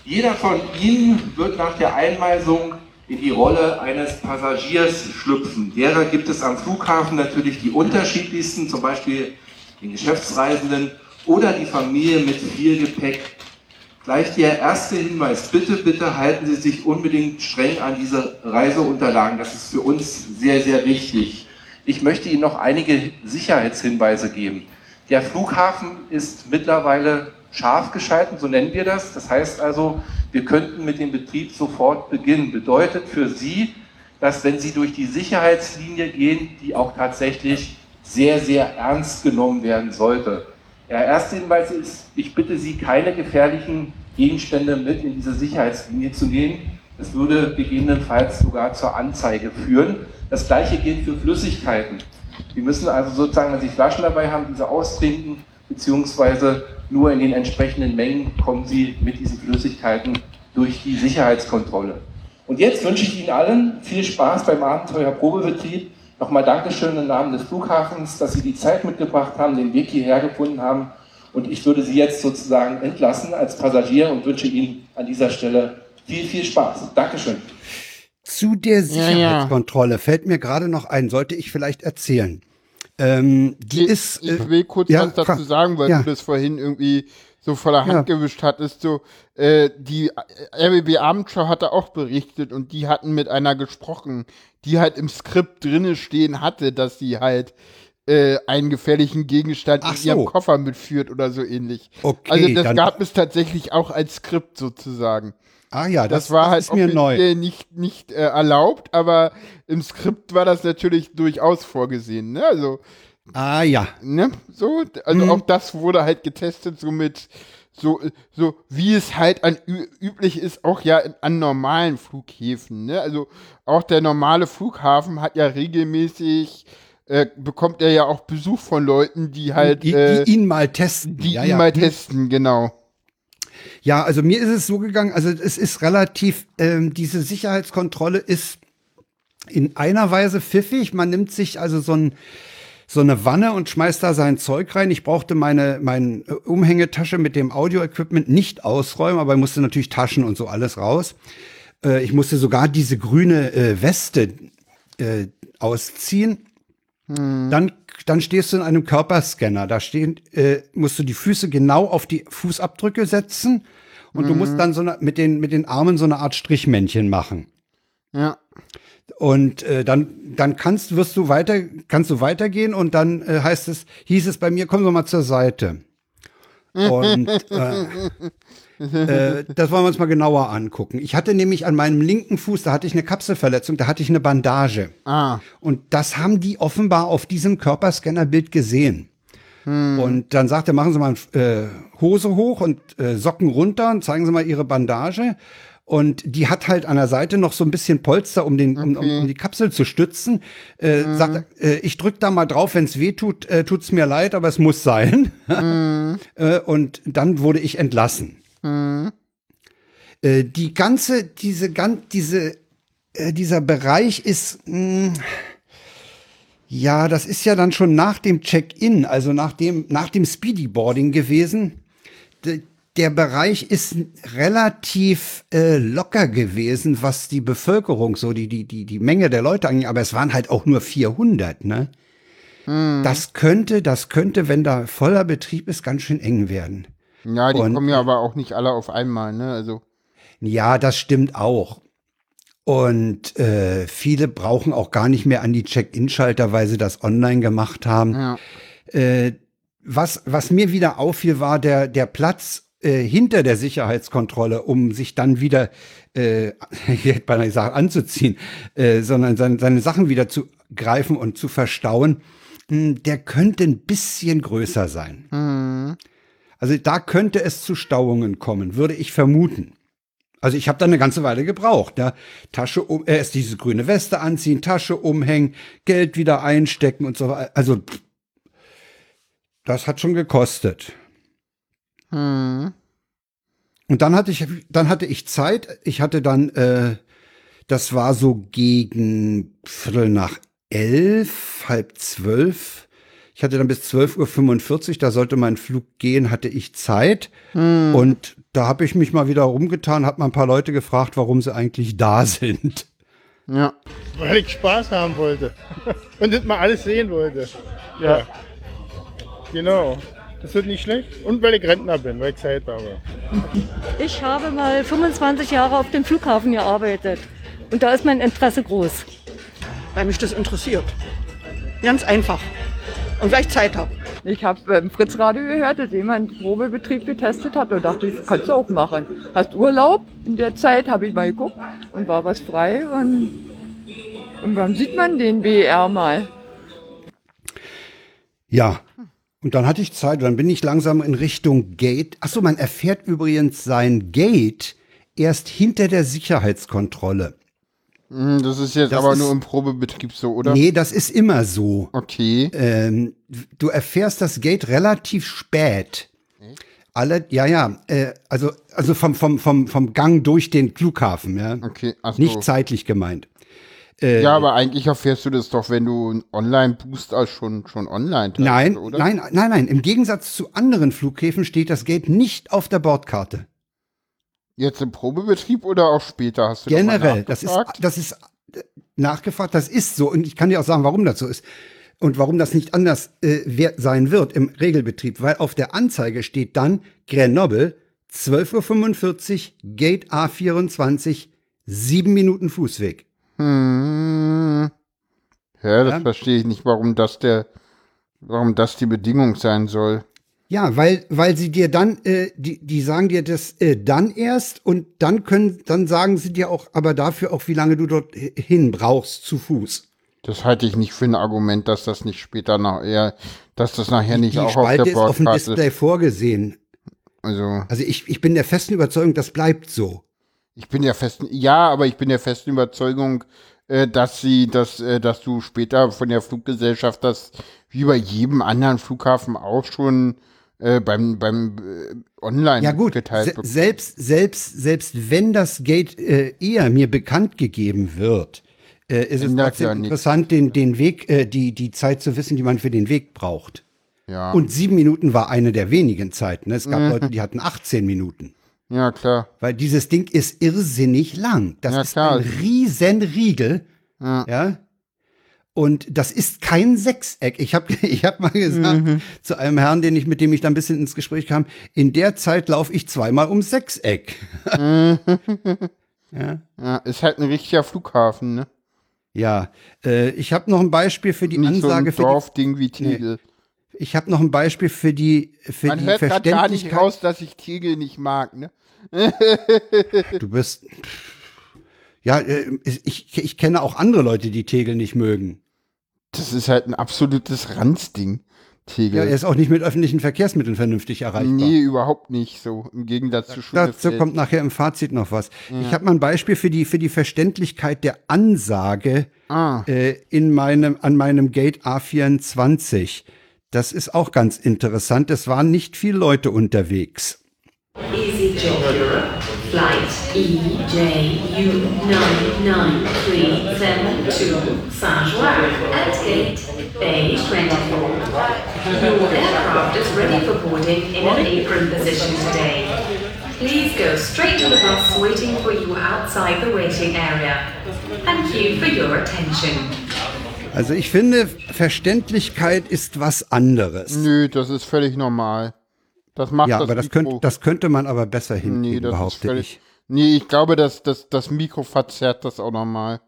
Jeder von Ihnen wird nach der Einweisung in die Rolle eines Passagiers schlüpfen. Derer gibt es am Flughafen natürlich die unterschiedlichsten, zum Beispiel den Geschäftsreisenden oder die Familie mit viel Gepäck. Gleich der erste Hinweis, bitte, bitte halten Sie sich unbedingt streng an diese Reiseunterlagen. Das ist für uns sehr, sehr wichtig. Ich möchte Ihnen noch einige Sicherheitshinweise geben. Der Flughafen ist mittlerweile scharf geschalten, so nennen wir das. Das heißt also, wir könnten mit dem Betrieb sofort beginnen. Bedeutet für Sie, dass wenn Sie durch die Sicherheitslinie gehen, die auch tatsächlich sehr, sehr ernst genommen werden sollte. Der erste Hinweis ist, ich bitte Sie, keine gefährlichen Gegenstände mit in diese Sicherheitslinie zu nehmen. Es würde gegebenenfalls sogar zur Anzeige führen. Das gleiche gilt für Flüssigkeiten. Die müssen also sozusagen, wenn sie Flaschen dabei haben, diese austrinken, beziehungsweise nur in den entsprechenden Mengen kommen sie mit diesen Flüssigkeiten durch die Sicherheitskontrolle. Und jetzt wünsche ich Ihnen allen viel Spaß beim Abenteuer-Probebetrieb. Nochmal Dankeschön im Namen des Flughafens, dass Sie die Zeit mitgebracht haben, den Weg hierher gefunden haben. Und ich würde Sie jetzt sozusagen entlassen als Passagier und wünsche Ihnen an dieser Stelle viel, viel Spaß. Dankeschön. Zu der Sicherheitskontrolle ja, ja. fällt mir gerade noch ein, sollte ich vielleicht erzählen. Ähm, die ich, ist. Ich äh, will kurz ja, was dazu sagen, weil du das vorhin irgendwie so voller Hand ja. gewischt hattest. So, äh, die äh, RBB Abendschau hatte auch berichtet und die hatten mit einer gesprochen, die halt im Skript drinne stehen hatte, dass sie halt äh, einen gefährlichen Gegenstand Ach in so. ihrem Koffer mitführt oder so ähnlich. Okay, also das gab es tatsächlich auch als Skript sozusagen. Ah ja, das, das war halt ist mir neu. nicht, nicht äh, erlaubt, aber im Skript war das natürlich durchaus vorgesehen. Ne? Also, ah ja. Ne? So, also hm. auch das wurde halt getestet, so mit so, so wie es halt an üblich ist, auch ja an normalen Flughäfen. Ne? Also auch der normale Flughafen hat ja regelmäßig äh, bekommt er ja auch Besuch von Leuten, die halt die, die äh, ihn mal testen, die ja, ihn ja. mal testen, genau. Ja, also mir ist es so gegangen, also es ist relativ, ähm, diese Sicherheitskontrolle ist in einer Weise pfiffig. Man nimmt sich also so ein so eine Wanne und schmeißt da sein Zeug rein. Ich brauchte meine, meine Umhängetasche mit dem Audio-Equipment nicht ausräumen, aber ich musste natürlich Taschen und so alles raus. Äh, ich musste sogar diese grüne äh, Weste äh, ausziehen. Hm. Dann, dann stehst du in einem Körperscanner. Da stehen, äh, musst du die Füße genau auf die Fußabdrücke setzen und hm. du musst hm. dann so eine, mit, den, mit den Armen so eine Art Strichmännchen machen. Ja. Und äh, dann, dann kannst, wirst du weiter, kannst du weitergehen und dann äh, heißt es, hieß es bei mir, komm doch mal zur Seite. Und äh, äh, das wollen wir uns mal genauer angucken. Ich hatte nämlich an meinem linken Fuß, da hatte ich eine Kapselverletzung, da hatte ich eine Bandage. Ah. Und das haben die offenbar auf diesem Körperscannerbild gesehen. Hm. Und dann sagt er, machen Sie mal äh, Hose hoch und äh, Socken runter und zeigen Sie mal Ihre Bandage. Und die hat halt an der Seite noch so ein bisschen Polster, um, den, okay. um, um, die Kapsel zu stützen. Äh, mhm. Sagt, äh, ich drück da mal drauf, wenn es weh tut, äh, tut's mir leid, aber es muss sein. Mhm. äh, und dann wurde ich entlassen. Mhm. Äh, die ganze, diese, ganz, diese, äh, dieser Bereich ist, mh, hm, ja, das ist ja dann schon nach dem Check-in, also nach dem, nach dem Speedyboarding gewesen. D der Bereich ist relativ äh, locker gewesen, was die Bevölkerung, so die, die, die, die Menge der Leute angeht, aber es waren halt auch nur 400, ne? Hm. Das könnte, das könnte, wenn da voller Betrieb ist, ganz schön eng werden. Ja, die und, kommen ja aber auch nicht alle auf einmal, ne? Also. Ja, das stimmt auch. Und äh, viele brauchen auch gar nicht mehr an die Check-in-Schalter, weil sie das online gemacht haben. Ja. Äh, was, was mir wieder auffiel, war der, der Platz äh, hinter der Sicherheitskontrolle, um sich dann wieder, äh, ich hätte beinahe gesagt, anzuziehen, äh, sondern seine, seine Sachen wieder zu greifen und zu verstauen, mh, hm, der könnte ein bisschen größer sein. Mhm. Also da könnte es zu Stauungen kommen, würde ich vermuten. Also ich habe da eine ganze Weile gebraucht. Ja. Tasche um, äh, erst diese grüne Weste anziehen, Tasche umhängen, Geld wieder einstecken und so weiter. Also das hat schon gekostet. Hm. Und dann hatte ich, dann hatte ich Zeit. Ich hatte dann, äh, das war so gegen Viertel nach elf, halb zwölf ich hatte dann bis 12.45 Uhr, da sollte mein Flug gehen, hatte ich Zeit. Hm. Und da habe ich mich mal wieder rumgetan, habe mal ein paar Leute gefragt, warum sie eigentlich da sind. Ja. Weil ich Spaß haben wollte. Und das mal alles sehen wollte. Ja. ja. Genau. Das wird nicht schlecht. Und weil ich Rentner bin, weil ich Zeit habe. Ich habe mal 25 Jahre auf dem Flughafen gearbeitet. Und da ist mein Interesse groß. Weil mich das interessiert. Ganz einfach und weil ich Zeit habe. Ich habe im Fritz Radio gehört, dass jemand Probebetrieb getestet hat und dachte, das kannst du auch machen. Hast Urlaub? In der Zeit habe ich mal geguckt und war was frei und, und wann sieht man den BR mal? Ja, und dann hatte ich Zeit, dann bin ich langsam in Richtung Gate. Achso, man erfährt übrigens sein Gate erst hinter der Sicherheitskontrolle. Hm, Das ist jetzt Das aber ist- nur im Probebetrieb so, oder? Nee, das ist immer so. Okay. Ähm, du erfährst das Gate relativ spät. Alle, ja, ja, äh, also, also vom, vom, vom, vom Gang durch den Flughafen, ja. Okay, ach so. Nicht zeitlich gemeint. Äh, Ja, aber eigentlich erfährst du das doch, wenn du einen Online-Booster schon, schon online hast, Nein, oder? nein, nein, nein. Im Gegensatz zu anderen Flughäfen steht das Gate nicht auf der Bordkarte. Jetzt im Probebetrieb oder auch später? Hast du Generell, das ist, nachgefragt? das ist äh, nachgefragt, das ist so. Und ich kann dir auch sagen, warum das so ist. Und warum das nicht anders äh, sein wird im Regelbetrieb. Weil auf der Anzeige steht dann Grenoble, 12.45 Uhr, Gate A24, sieben Minuten Fußweg. Hm. Ja, das Ja. verstehe ich nicht, warum das der, warum das die Bedingung sein soll. Ja, weil, weil sie dir dann, äh, die, die sagen dir das äh, dann erst und dann können, dann sagen sie dir auch, aber dafür auch, wie lange du dort hin brauchst zu Fuß. Das halte ich nicht für ein Argument, dass das nicht später nachher, dass das nachher nicht Die auch auf Spalte der ist auf dem Display vorgesehen. Also, Also ich, ich bin der festen Überzeugung, das bleibt so. ich bin der festen, ja, aber ich bin der festen Überzeugung, äh, dass sie, dass, äh, dass du später von der Fluggesellschaft das wie bei jedem anderen Flughafen auch schon äh, beim, beim äh, Online Ja gut, geteilt se bekommst. selbst, selbst, selbst wenn das Gate äh, eher mir bekannt gegeben wird, äh, ist es trotzdem ja interessant, den, den Weg, äh, die, die Zeit zu wissen, die man für den Weg braucht. Ja. Und sieben Minuten war eine der wenigen Zeiten. ne? Es gab Mhm. Leute, die hatten 18 Minuten. Ja, klar. Weil dieses Ding ist irrsinnig lang. Das Ja, ist klar. ein riesen Riegel. Ja. Ja. Und das ist kein Sechseck. Ich habe ich hab mal gesagt Mhm. zu einem Herrn, den ich, mit dem ich da ein bisschen ins Gespräch kam, in der Zeit laufe ich zweimal ums Sechseck. ja. Ja, ist halt ein richtiger Flughafen, ne? Ja, äh, ich habe noch ein Beispiel für die Nicht so Ansage ein für Dorfding wie Tegel. die, Ich habe noch ein Beispiel für die für Man die hört gerade gar nicht Verständlichkeit. raus, dass ich Tegel nicht mag, ne? Du bist ja, äh, ich, ich kenne auch andere Leute, die Tegel nicht mögen. Das ist halt ein absolutes Ranzding, Tegel. Ja, er ist auch nicht mit öffentlichen Verkehrsmitteln vernünftig erreichbar. Nee, überhaupt nicht so. Im Gegensatz zu Dazu Schönefeld. kommt nachher im Fazit noch was. Ja. Ich habe mal ein Beispiel für die, für die Verständlichkeit der Ansage Ah. äh, in meinem, an meinem Gate A24. Das ist auch ganz interessant. Es waren nicht viele Leute unterwegs. EasyJet Europe, flight EJU99372 Saint-Joire at gate A24. Your aircraft is ready for boarding in an apron position today. Please go straight to the bus waiting for you outside the waiting area. Thank you for your attention. Also ich finde, Verständlichkeit ist was anderes. Nö, das ist völlig normal. Das macht ja, das aber das, Mikro. könnt, das könnte man aber besser nee, hinkriegen, das ist behaupte völlig, ich. Nee, ich glaube, dass das, das Mikro verzerrt das auch nochmal.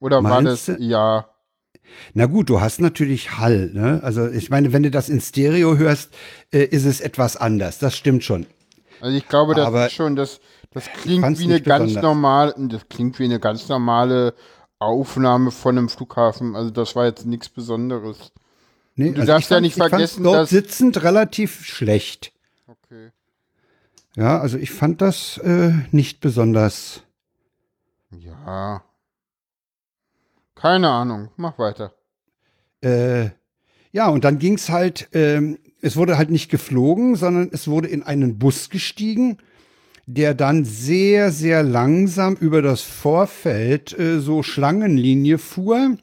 Oder war Meinst das, du? ja. Na gut, du hast natürlich Hall. Ne? Also ich meine, wenn du das in Stereo hörst, äh, ist es etwas anders. Das stimmt schon. Also ich glaube, das Aber ist schon, das, das klingt wie eine ganz normale, das klingt wie eine ganz normale Aufnahme von einem Flughafen. Also das war jetzt nichts Besonderes. Nee, du also darfst ich ja fand- nicht ich vergessen, dort dass sitzend relativ schlecht. Ja, also ich fand das äh, nicht besonders. Ja. Keine Ahnung. Mach weiter. Äh, ja, und dann ging's halt, ähm, es wurde halt nicht geflogen, sondern es wurde in einen Bus gestiegen, der dann sehr, sehr langsam über das Vorfeld äh, so Schlangenlinie fuhr,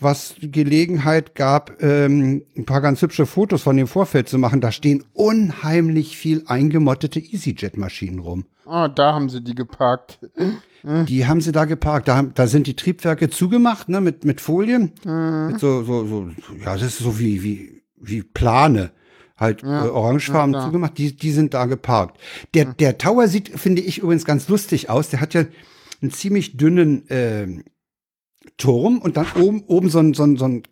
was Gelegenheit gab, ähm, ein paar ganz hübsche Fotos von dem Vorfeld zu machen. Da stehen unheimlich viel eingemottete EasyJet-Maschinen rum. Ah, da haben sie die geparkt. Die haben sie da geparkt. Da, haben- da sind die Triebwerke zugemacht, ne, mit, mit Folien. Mhm. Mit so, so, so, ja, das ist so wie, wie, wie Plane. Halt Ja, äh, orangefarben ja, zugemacht, die, die sind da geparkt. Der, der Tower sieht, finde ich, übrigens ganz lustig aus. Der hat ja einen ziemlich dünnen ähm, Turm und dann oben, oben so ein, so ein, so ein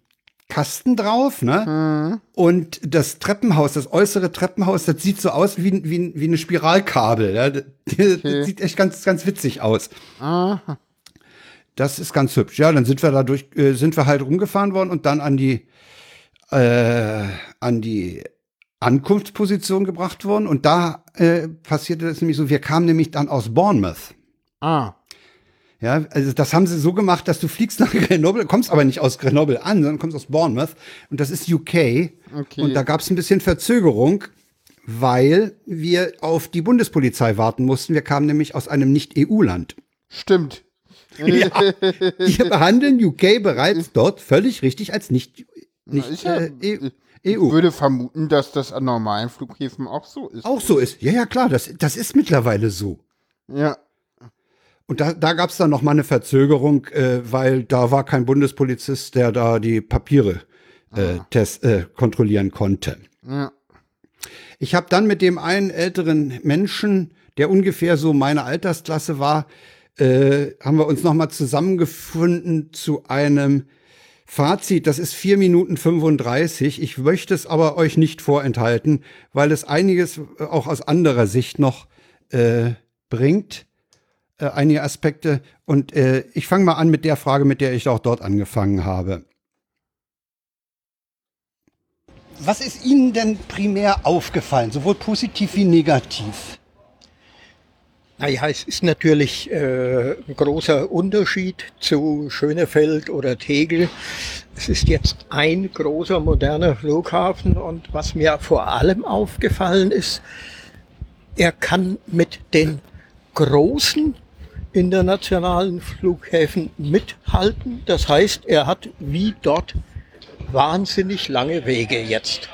Kasten drauf, ne? Und das Treppenhaus, das äußere Treppenhaus, das sieht so aus wie, wie, wie eine Spiralkabel. Ja? Das, das sieht echt ganz, ganz witzig aus. Aha. Das ist ganz hübsch. Ja, dann sind wir dadurch, äh, sind wir halt rumgefahren worden und dann an die, äh, an die Ankunftsposition gebracht worden. Und da äh, passierte das nämlich so, wir kamen nämlich dann aus Bournemouth. Ah. Ja, also das haben sie so gemacht, dass du fliegst nach Grenoble, kommst aber nicht aus Grenoble an, sondern kommst aus Bournemouth und das ist UK. Okay. Und da gab es ein bisschen Verzögerung, weil wir auf die Bundespolizei warten mussten. Wir kamen nämlich aus einem Nicht-EU-Land. Stimmt. Ja, wir behandeln UK bereits dort völlig richtig als nicht, nicht ja- äh, EU. Ich würde vermuten, dass das an normalen Flughäfen auch so ist. Auch so ist. Ja, ja, klar, das, das ist mittlerweile so. Ja. Und da, da gab es dann noch mal eine Verzögerung, äh, weil da war kein Bundespolizist, der da die Papiere äh, test, äh, kontrollieren konnte. Ja. Ich habe dann mit dem einen älteren Menschen, der ungefähr so meine Altersklasse war, äh, haben wir uns noch mal zusammengefunden zu einem Fazit. Das ist vier Minuten 35. Ich möchte es aber euch nicht vorenthalten, weil es einiges äh, auch aus anderer Sicht noch äh, bringt, äh, einige Aspekte. Und äh, ich fange mal an mit der Frage, mit der ich auch dort angefangen habe. Was ist Ihnen denn primär aufgefallen, sowohl positiv wie negativ? Naja, es ist natürlich äh, ein großer Unterschied zu Schönefeld oder Tegel. Es ist jetzt ein großer moderner Flughafen und was mir vor allem aufgefallen ist, er kann mit den großen internationalen Flughäfen mithalten. Das heißt, er hat wie dort wahnsinnig lange Wege jetzt.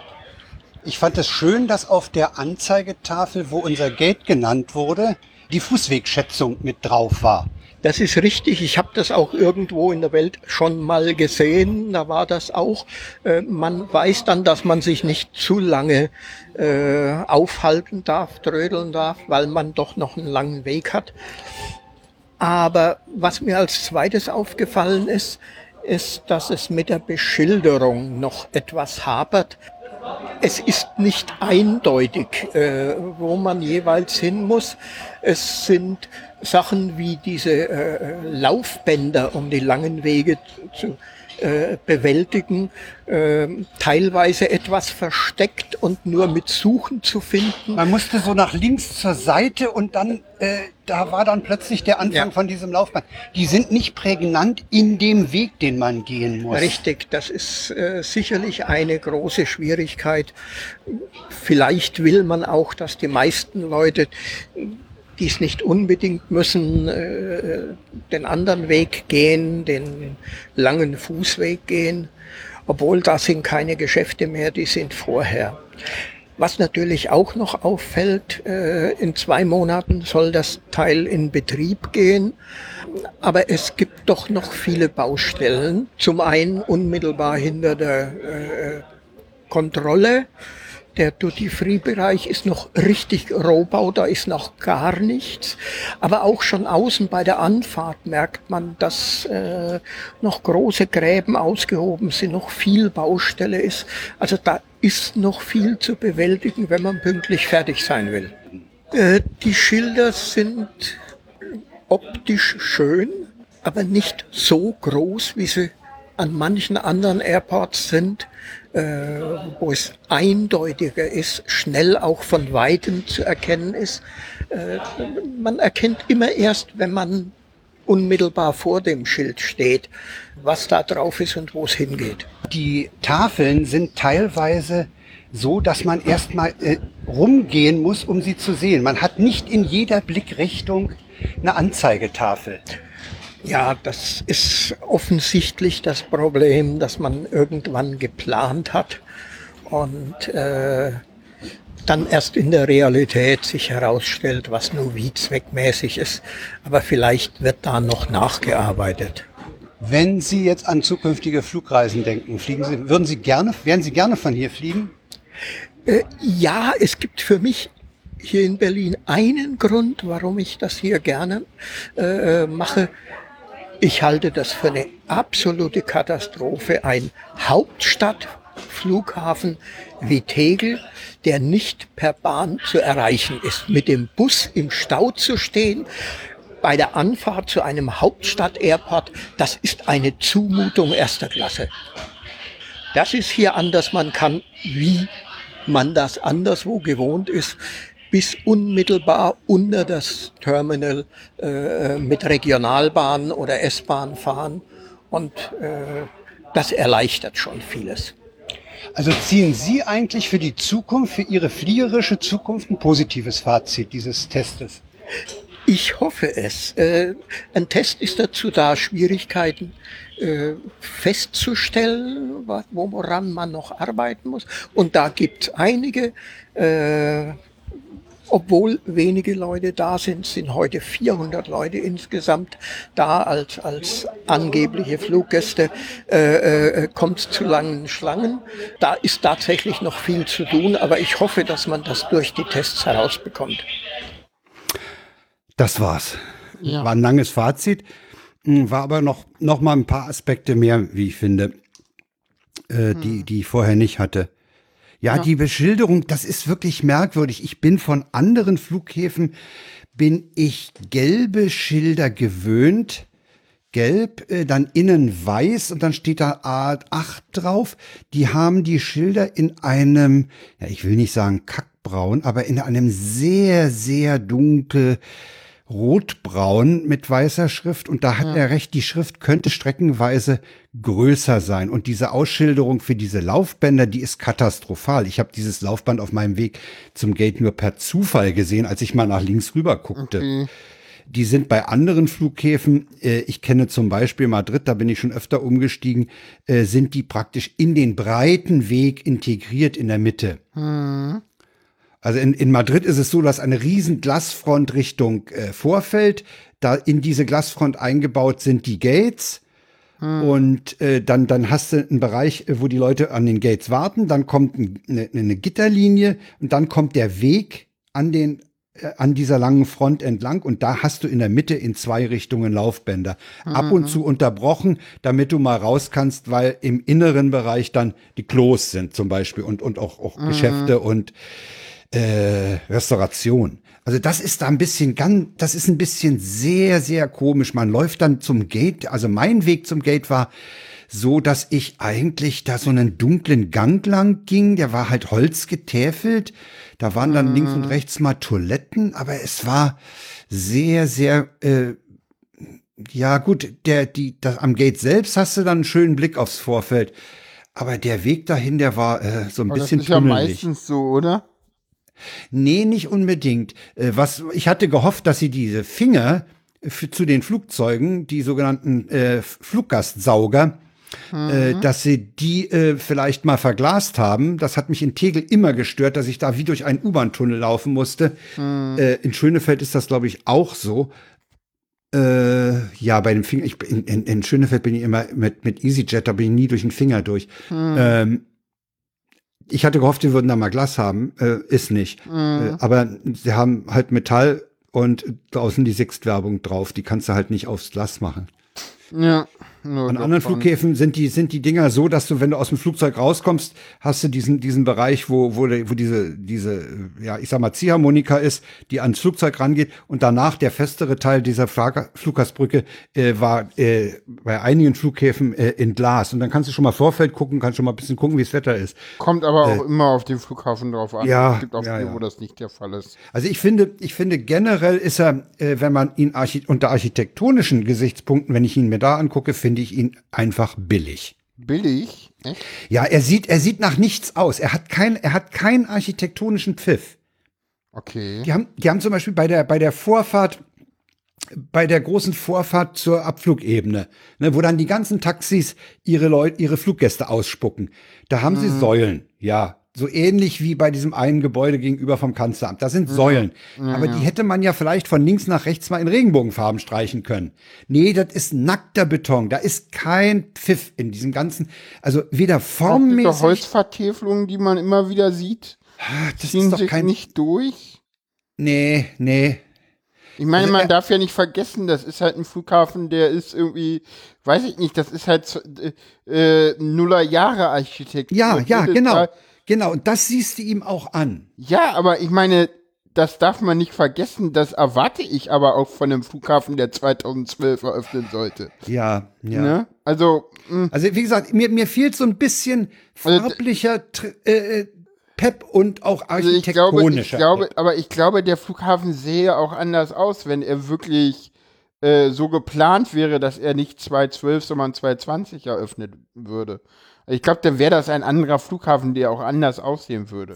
Ich fand es schön, dass auf der Anzeigetafel, wo unser Gate genannt wurde, die Fußwegschätzung mit drauf war. Das ist richtig. Ich habe das auch irgendwo in der Welt schon mal gesehen. Da war das auch. Äh, man weiß dann, dass man sich nicht zu lange äh, aufhalten darf, trödeln darf, weil man doch noch einen langen Weg hat. Aber was mir als zweites aufgefallen ist, ist, dass es mit der Beschilderung noch etwas hapert. Es ist nicht eindeutig, äh, wo man jeweils hin muss. Es sind Sachen wie diese äh, Laufbänder, um die langen Wege zu äh, bewältigen, äh, teilweise etwas versteckt und nur mit Suchen zu finden. Man musste so nach links zur Seite und dann, äh, da war dann plötzlich der Anfang von diesem Laufband. Die sind nicht prägnant in dem Weg, den man gehen muss. Richtig, das ist äh, sicherlich eine große Schwierigkeit. Vielleicht will man auch, dass die meisten Leute die es nicht unbedingt müssen, äh, den anderen Weg gehen, den langen Fußweg gehen, obwohl da sind keine Geschäfte mehr, die sind vorher. Was natürlich auch noch auffällt, äh, in zwei Monaten soll das Teil in Betrieb gehen, aber es gibt doch noch viele Baustellen. Zum einen unmittelbar hinter der äh, Kontrolle. Der Duty-Free-Bereich ist noch richtig Rohbau, da ist noch gar nichts. Aber auch schon außen bei der Anfahrt merkt man, dass äh, noch große Gräben ausgehoben sind, noch viel Baustelle ist. Also da ist noch viel zu bewältigen, wenn man pünktlich fertig sein will. Äh, die Schilder sind optisch schön, aber nicht so groß, wie sie an manchen anderen Airports sind, äh, wo es eindeutiger ist, schnell auch von weitem zu erkennen ist. Äh, man erkennt immer erst, wenn man unmittelbar vor dem Schild steht, was da drauf ist und wo es hingeht. Die Tafeln sind teilweise so, dass man erstmal äh, rumgehen muss, um sie zu sehen. Man hat nicht in jeder Blickrichtung eine Anzeigetafel. Ja, das ist offensichtlich das Problem, das man irgendwann geplant hat und äh, dann erst in der Realität sich herausstellt, was nur wie zweckmäßig ist. Aber vielleicht wird da noch nachgearbeitet. Wenn Sie jetzt an zukünftige Flugreisen denken, fliegen Sie, würden Sie gerne, wären Sie gerne von hier fliegen? Äh, ja, es gibt für mich hier in Berlin einen Grund, warum ich das hier gerne äh, mache. Ich halte das für eine absolute Katastrophe. Ein Hauptstadtflughafen wie Tegel, der nicht per Bahn zu erreichen ist. Mit dem Bus im Stau zu stehen, bei der Anfahrt zu einem Hauptstadt-Airport, das ist eine Zumutung erster Klasse. Das ist hier anders. Man kann, wie man das anderswo gewohnt ist, bis unmittelbar unter das Terminal äh, mit Regionalbahn oder S-Bahn fahren. Und äh, das erleichtert schon vieles. Also ziehen Sie eigentlich für die Zukunft, für Ihre fliegerische Zukunft ein positives Fazit dieses Testes? Ich hoffe es. Äh, ein Test ist dazu da, Schwierigkeiten äh, festzustellen, woran man noch arbeiten muss. Und da gibt es einige. Äh, obwohl wenige Leute da sind, sind heute 400 Leute insgesamt da als, als angebliche Fluggäste, äh, äh, kommt zu langen Schlangen. Da ist tatsächlich noch viel zu tun, aber ich hoffe, dass man das durch die Tests herausbekommt. Das war's. Ja. War ein langes Fazit, hm, war aber noch, noch mal ein paar Aspekte mehr, wie ich finde, äh, hm. die, die ich vorher nicht hatte. Ja, ja, die Beschilderung, das ist wirklich merkwürdig. Ich bin von anderen Flughäfen, bin ich gelbe Schilder gewöhnt. Gelb, äh, dann innen weiß und dann steht da A8 drauf. Die haben die Schilder in einem, ja, ich will nicht sagen kackbraun, aber in einem sehr, sehr dunkel, rotbraun mit weißer Schrift und da hat ja. er recht, die Schrift könnte streckenweise größer sein und diese Ausschilderung für diese Laufbänder, die ist katastrophal. Ich habe dieses Laufband auf meinem Weg zum Gate nur per Zufall gesehen, als ich mal nach links rüber guckte. Okay. Die sind bei anderen Flughäfen, äh, ich kenne zum Beispiel Madrid, da bin ich schon öfter umgestiegen, äh, sind die praktisch in den breiten Weg integriert in der Mitte. Hm. Also in, in Madrid ist es so, dass eine riesen Glasfront Richtung äh, Vorfeld, da in diese Glasfront eingebaut sind die Gates. Hm. Und äh, dann, dann hast du einen Bereich, äh, wo die Leute an den Gates warten, dann kommt eine, eine Gitterlinie und dann kommt der Weg an den äh, an dieser langen Front entlang und da hast du in der Mitte in zwei Richtungen Laufbänder. Mhm. Ab und mhm. zu unterbrochen, damit du mal raus kannst, weil im inneren Bereich dann die Klos sind zum Beispiel und, und auch, auch mhm. Geschäfte und äh, Restauration. Also das ist da ein bisschen ganz, das ist ein bisschen sehr, sehr komisch. Man läuft dann zum Gate, also mein Weg zum Gate war so, dass ich eigentlich da so einen dunklen Gang lang ging, der war halt Holz getäfelt. Da waren dann mhm. links und rechts mal Toiletten, aber es war sehr, sehr, äh, ja gut, der, die, das, am Gate selbst hast du dann einen schönen Blick aufs Vorfeld. Aber der Weg dahin, der war äh, so ein aber bisschen Das ist ja meistens so, oder? Nee, nicht unbedingt. Äh, was, ich hatte gehofft, dass sie diese Finger zu den Flugzeugen, die sogenannten äh, Fluggastsauger, äh, mhm. äh, dass sie die äh, vielleicht mal verglast haben. Das hat mich in Tegel immer gestört, dass ich da wie durch einen U-Bahn-Tunnel laufen musste. Mhm. Äh, in Schönefeld ist das, glaube ich, auch so. Ja, bei dem Finger, ich, in, in, in Schönefeld bin ich immer mit, mit EasyJet, da bin ich nie durch den Finger durch. Mhm. Ähm, ich hatte gehofft, die würden da mal Glas haben. Äh, ist nicht. Mhm. Äh, aber sie haben halt Metall und draußen die Sixt-Werbung drauf. Die kannst du halt nicht aufs Glas machen. Ja. Nur An anderen Flughäfen sind die, sind die Dinger so, dass du, wenn du aus dem Flugzeug rauskommst, hast du diesen, diesen Bereich, wo, wo, wo diese, diese, ja, ich sag mal, Ziehharmonika ist, die ans Flugzeug rangeht und danach der festere Teil dieser Fluggastbrücke äh, war äh, bei einigen Flughäfen äh, in Glas. Und dann kannst du schon mal Vorfeld gucken, kannst schon mal ein bisschen gucken, wie das Wetter ist. Kommt aber auch äh, immer auf den Flughafen drauf an. Ja. Es gibt auch ja, viele, ja. wo das nicht der Fall ist. Also ich finde, ich finde generell ist er, äh, wenn man ihn archi unter architektonischen Gesichtspunkten, wenn ich ihn mir da angucke, finde ich ihn einfach billig. Billig? Echt? Ja, er sieht, er sieht nach nichts aus. Er hat kein, er hat keinen architektonischen Pfiff. Okay. Die haben, die haben zum Beispiel bei der, bei der Vorfahrt, bei der großen Vorfahrt zur Abflugebene, ne, wo dann die ganzen Taxis ihre Leute, ihre Fluggäste ausspucken. Da haben mhm. sie Säulen, ja, so ähnlich wie bei diesem einen Gebäude gegenüber vom Kanzleramt. Da sind Säulen. Ja, Aber die hätte man ja vielleicht von links nach rechts mal in Regenbogenfarben streichen können. Nee, das ist nackter Beton. Da ist kein Pfiff in diesem ganzen, also weder formmäßig. Diese Holzvertäfelungen, die man immer wieder sieht, ah, das ziehen ist doch sich kein, nicht durch. Nee, nee. Ich meine, Also, man darf ja nicht vergessen, das ist halt ein Flughafen, der ist irgendwie, weiß ich nicht, das ist halt äh, äh, Nuller Architektur. Ja, ja, genau. war- Genau, und das siehst du ihm auch an. Ja, aber ich meine, das darf man nicht vergessen, das erwarte ich aber auch von einem Flughafen, der 2012 eröffnen sollte. Ja, ja. Ne? Also, mh, Also wie gesagt, mir, mir fehlt so ein bisschen Also, farblicher, äh, äh, Pep und auch Also ich glaube, ich architektonischer. glaube, aber ich glaube, der Flughafen sähe auch anders aus, wenn er wirklich äh, so geplant wäre, dass er nicht 2012, sondern 2020 eröffnet würde. Ich glaube, dann wäre das ein anderer Flughafen, der auch anders aussehen würde.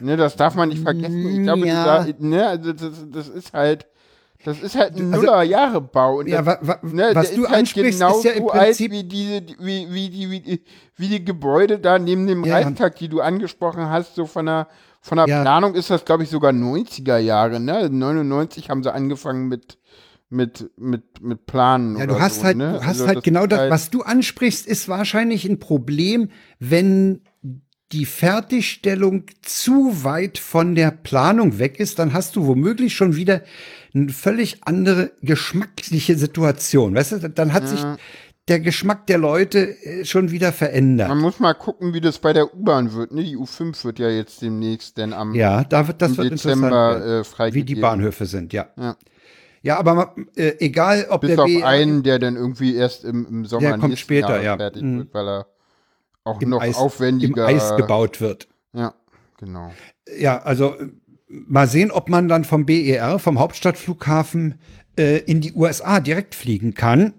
Ne, das darf man nicht vergessen. Ich glaube, Ja. dieser, ne, also das, das ist halt, das ist halt ein Also- Nullerjahrebau. Ja, das, wa- wa- ne, was du ist halt ansprichst, genau ist ja im so alt Prinzip- wie diese, wie, wie die, wie wie die Gebäude da neben dem Ja. Reichstag, die du angesprochen hast, so von der, von der Ja. Planung ist das, glaube ich, sogar 90er Jahre, ne? 99 haben sie angefangen mit, mit, mit, mit Planen. Ja, du hast so, halt, ne? du hast Also halt genau das, halt- was du ansprichst, ist wahrscheinlich ein Problem, wenn die Fertigstellung zu weit von der Planung weg ist, dann hast du womöglich schon wieder eine völlig andere geschmackliche Situation. Weißt du, dann hat sich Ja. der Geschmack der Leute äh, schon wieder verändert. Man muss mal gucken, wie das bei der U-Bahn wird. Ne? Die U5 wird ja jetzt demnächst denn am Ja, da wird das wird Dezember interessant, äh, freigegeben. wie die Bahnhöfe sind, ja. Ja. Ja, aber äh, egal, ob Bis der auf BR einen, der dann irgendwie erst im, im Sommer Der kommt später, Jahres ja. fertig Mhm. wird, weil er auch Im noch Eis- aufwendiger im Eis gebaut wird. Ja, genau. Ja, also mal sehen, ob man dann vom BER, vom Hauptstadtflughafen, äh, in die USA direkt fliegen kann.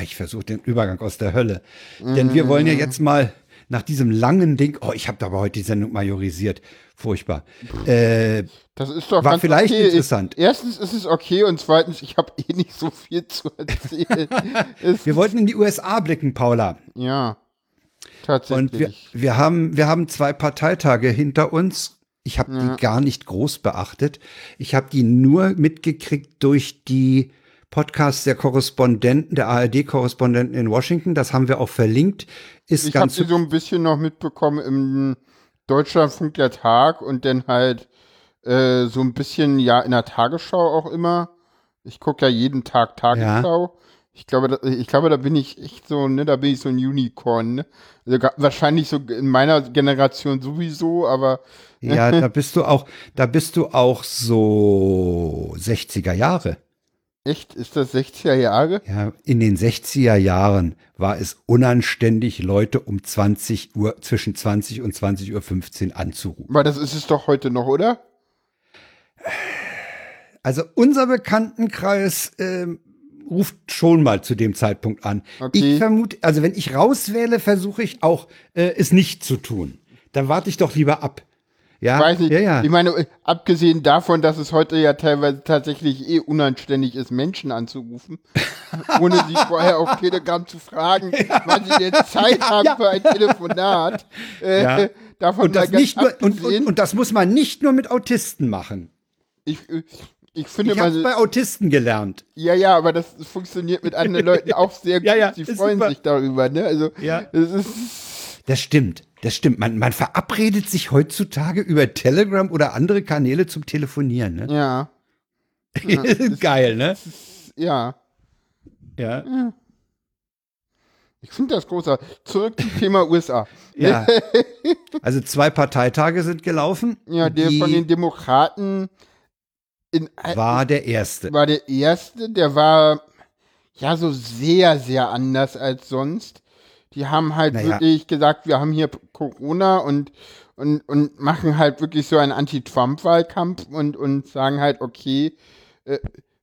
Ich versuche den Übergang aus der Hölle. Denn wir wollen ja jetzt mal nach diesem langen Ding, oh, ich habe aber heute die Sendung majorisiert. Furchtbar. Äh, Das ist doch war ganz vielleicht okay. interessant. Erstens ist es okay und zweitens, ich habe eh nicht so viel zu erzählen. Wir wollten in die USA blicken, Paula. ja, tatsächlich. Und wir, wir, haben, wir haben zwei Parteitage hinter uns. Ich habe Ja. die gar nicht groß beachtet. Ich habe die nur mitgekriegt durch die Podcasts der Korrespondenten, der ARD-Korrespondenten in Washington. Das haben wir auch verlinkt. Ist ich habe sie so ein bisschen noch mitbekommen im Deutschlandfunk der Tag und dann halt äh, so ein bisschen ja in der Tagesschau auch immer. Ich gucke ja jeden Tag Tagesschau. Ich glaube, da, ich glaube, da bin ich echt so, ne, da bin ich so ein Unicorn, ne? Also wahrscheinlich so in meiner Generation sowieso, aber ja, da bist du auch, da bist du auch so 60er Jahre. echt, ist das 60er Jahre? Ja, in den 60er Jahren war es unanständig, Leute um 20 Uhr, zwischen 20 und 20 Uhr 15 anzurufen. Aber das ist es doch heute noch, oder? Also unser Bekanntenkreis ähm, ruft schon mal zu dem Zeitpunkt an. Okay. Ich vermute, also wenn ich rauswähle, versuche ich auch, äh, es nicht zu tun. Dann warte ich doch lieber ab. Ja, Weiß nicht. ja, ja. Ich meine, äh, abgesehen davon, dass es heute ja teilweise tatsächlich eh unanständig ist, Menschen anzurufen, ohne sie vorher auf Telegram zu fragen, wann sie denn Zeit haben für ein Telefonat. Äh, Ja. Davon und, das nicht nur, und, und, und das muss man nicht nur mit Autisten machen. ich, äh, ich finde, Ich habe bei Autisten gelernt. ja, ja, aber das funktioniert mit anderen Leuten auch sehr gut. Ja, ja, Sie ist freuen super. sich darüber, ne? Also, Ja. es ist, Das stimmt, das stimmt. Man, man verabredet sich heutzutage über Telegram oder andere Kanäle zum Telefonieren. Ne? ja, Geil, ne? ja. Ja. Ich finde das großartig. Zurück zum Thema USA. ja. Also zwei Parteitage sind gelaufen. Ja, der Die von den Demokraten in, war der erste. war der erste, der war ja so sehr, sehr anders als sonst. Die haben halt Naja. wirklich gesagt, wir haben hier Corona und, und, und machen halt wirklich so einen Anti-Trump-Wahlkampf und, und sagen halt, okay, äh,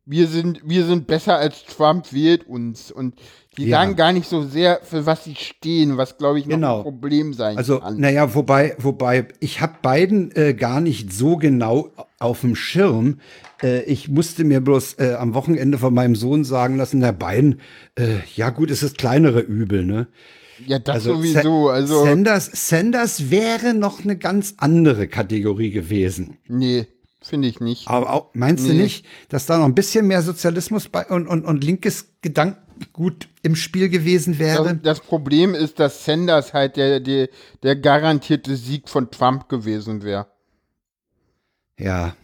wir sind, wir sind besser als Trump, wählt uns. Und die Ja. sagen gar nicht so sehr, für was sie stehen, was glaube ich noch Genau. ein Problem sein Also, kann. naja, wobei, wobei, ich habe beiden äh, gar nicht so genau auf dem Schirm. Äh, ich musste mir bloß äh, am Wochenende von meinem Sohn sagen lassen, der beiden, äh, ja gut, es ist kleinere Übel, ne? Ja, das Also, sowieso. Also, Sanders, Sanders wäre noch eine ganz andere Kategorie gewesen. nee, finde ich nicht. Aber auch, meinst du Nee. nicht, dass da noch ein bisschen mehr Sozialismus bei und, und, und linkes Gedankengut im Spiel gewesen wäre? Das, das Problem ist, dass Sanders halt der, der, der garantierte Sieg von Trump gewesen wäre. ja.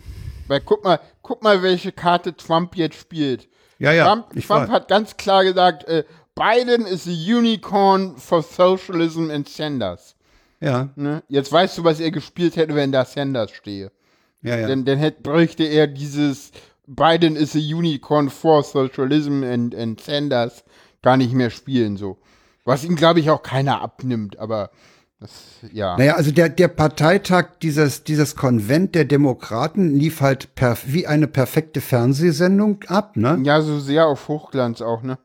Weil guck mal, guck mal, welche Karte Trump jetzt spielt. Ja, ja. Trump, Trump hat ganz klar gesagt, äh, Biden is a unicorn for socialism and Sanders. ja, Ne? Jetzt weißt du, was er gespielt hätte, wenn da Sanders stehe. ja, ja. Dann, dann hätte, bräuchte er dieses Biden is a unicorn for socialism and, and Sanders gar nicht mehr spielen, so. Was ihm, glaube ich, auch keiner abnimmt, aber Das, ja. Naja, also der, der Parteitag dieses, dieses Konvent der Demokraten lief halt per, wie eine perfekte Fernsehsendung ab, ne? Ja, so sehr auf Hochglanz auch, ne?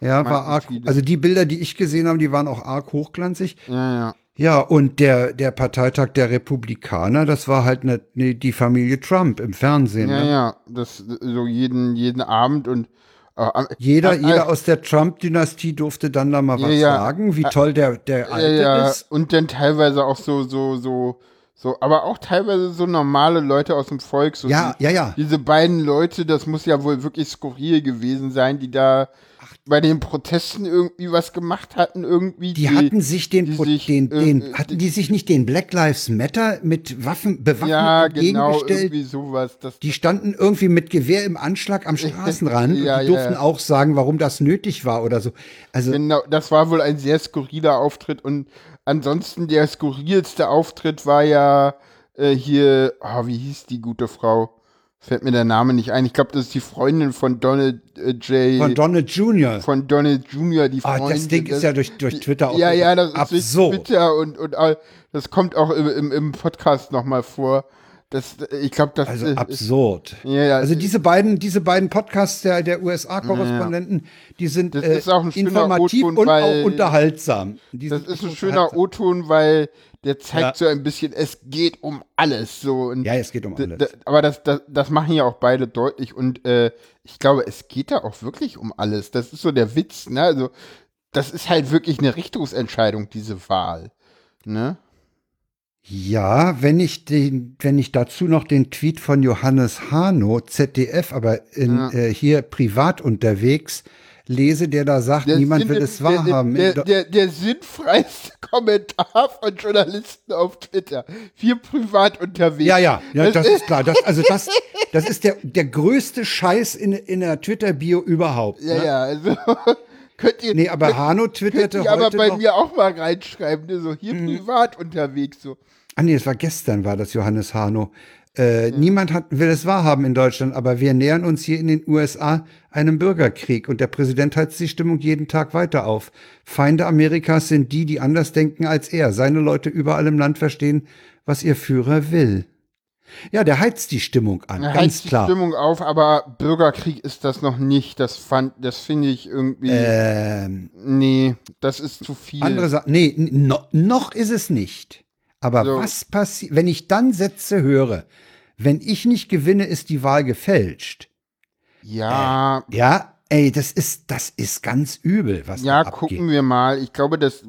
Ja, war arg. viele. Also die Bilder, die ich gesehen habe, die waren auch arg hochglanzig. Ja, ja. Ja, und der, der Parteitag der Republikaner, das war halt ne, ne, die Familie Trump im Fernsehen. Ja, ne? ja, das so jeden, jeden Abend und äh, Jeder, am- jeder aus der Trump-Dynastie durfte dann da mal Ja, was ja. sagen, wie Ä- toll der, der Alte ja. ist. Und dann teilweise auch so, so, so, so, aber auch teilweise so normale Leute aus dem Volk. So Ja, die, ja, ja. Diese beiden Leute, das muss ja wohl wirklich skurril gewesen sein, die da bei den Protesten irgendwie was gemacht hatten, irgendwie. Die hatten sich den, Pro- den, äh, den hatten die sich nicht den Black Lives Matter mit Waffen bewaffnet ja, genau, irgendwie sowas. Das, Die standen irgendwie mit Gewehr im Anschlag am Straßenrand Ja, und die ja, durften ja. auch sagen, warum das nötig war oder so. Also Genau, das war wohl ein sehr skurriler Auftritt und ansonsten der skurrilste Auftritt war ja äh, hier, ah, wie hieß die gute Frau? Fällt mir der Name nicht ein. Ich glaube, das ist die Freundin von Donald äh, J. von Donald Jr. von Donald Jr., die Ah, Freundin. das Ding ist ja durch, durch Twitter auch Ja, ja, das ist absurd. durch Twitter und, und all- das kommt auch im, im, im Podcast nochmal vor. Das, ich glaube, das Also äh, absurd. Ja, ja. Also diese beiden, diese beiden Podcasts der, der USA-Korrespondenten, die sind äh, ist informativ und weil- auch unterhaltsam. Die Das ist ein schöner. O-Ton, weil der zeigt Ja. so ein bisschen, es geht um alles. So. Und Ja, es geht um alles. aber das, das, das machen ja auch beide deutlich. Und äh, ich glaube, es geht da auch wirklich um alles. Das ist so der Witz. Ne? Also, das ist halt wirklich eine Richtungsentscheidung, diese Wahl. Ne? Ja, wenn ich den, wenn ich dazu noch den Tweet von Johannes Hano, ZDF, aber in, Ja. äh, hier privat unterwegs, lese, der da sagt, niemand Sinn- will es der, wahrhaben. Der, der, der, der sinnfreiste Kommentar von Journalisten auf Twitter. Wir privat unterwegs. ja, ja, ja, Das das ist klar. Das, also das, das ist der, der größte Scheiß in, in der Twitter-Bio überhaupt. Ja, ne? ja, also könnt ihr. Nee, aber könnt, Hano könnt twitterte ihr aber bei noch- mir auch mal reinschreiben, ne? so hier Mhm. privat unterwegs. So. Ah nee, es war gestern, war das Johannes Hano. Äh, Niemand hat, will es wahrhaben in Deutschland, aber wir nähern uns hier in den USA einem Bürgerkrieg und der Präsident heizt die Stimmung jeden Tag weiter auf. Feinde Amerikas sind die, die anders denken als er. Seine Leute überall im Land verstehen, was ihr Führer will. Ja, der heizt die Stimmung an, Er ganz heizt die klar. Stimmung auf, aber Bürgerkrieg ist das noch nicht. Das fand, das finde ich irgendwie. Ähm, nee, das ist zu viel. andere sagen, nee, no, noch ist es nicht. Aber So. was passiert, wenn ich dann Sätze höre, wenn ich nicht gewinne, ist die Wahl gefälscht. ja, Ja, ey, das ist, das ist ganz übel, was Ja, da gucken wir mal. Ich glaube, das.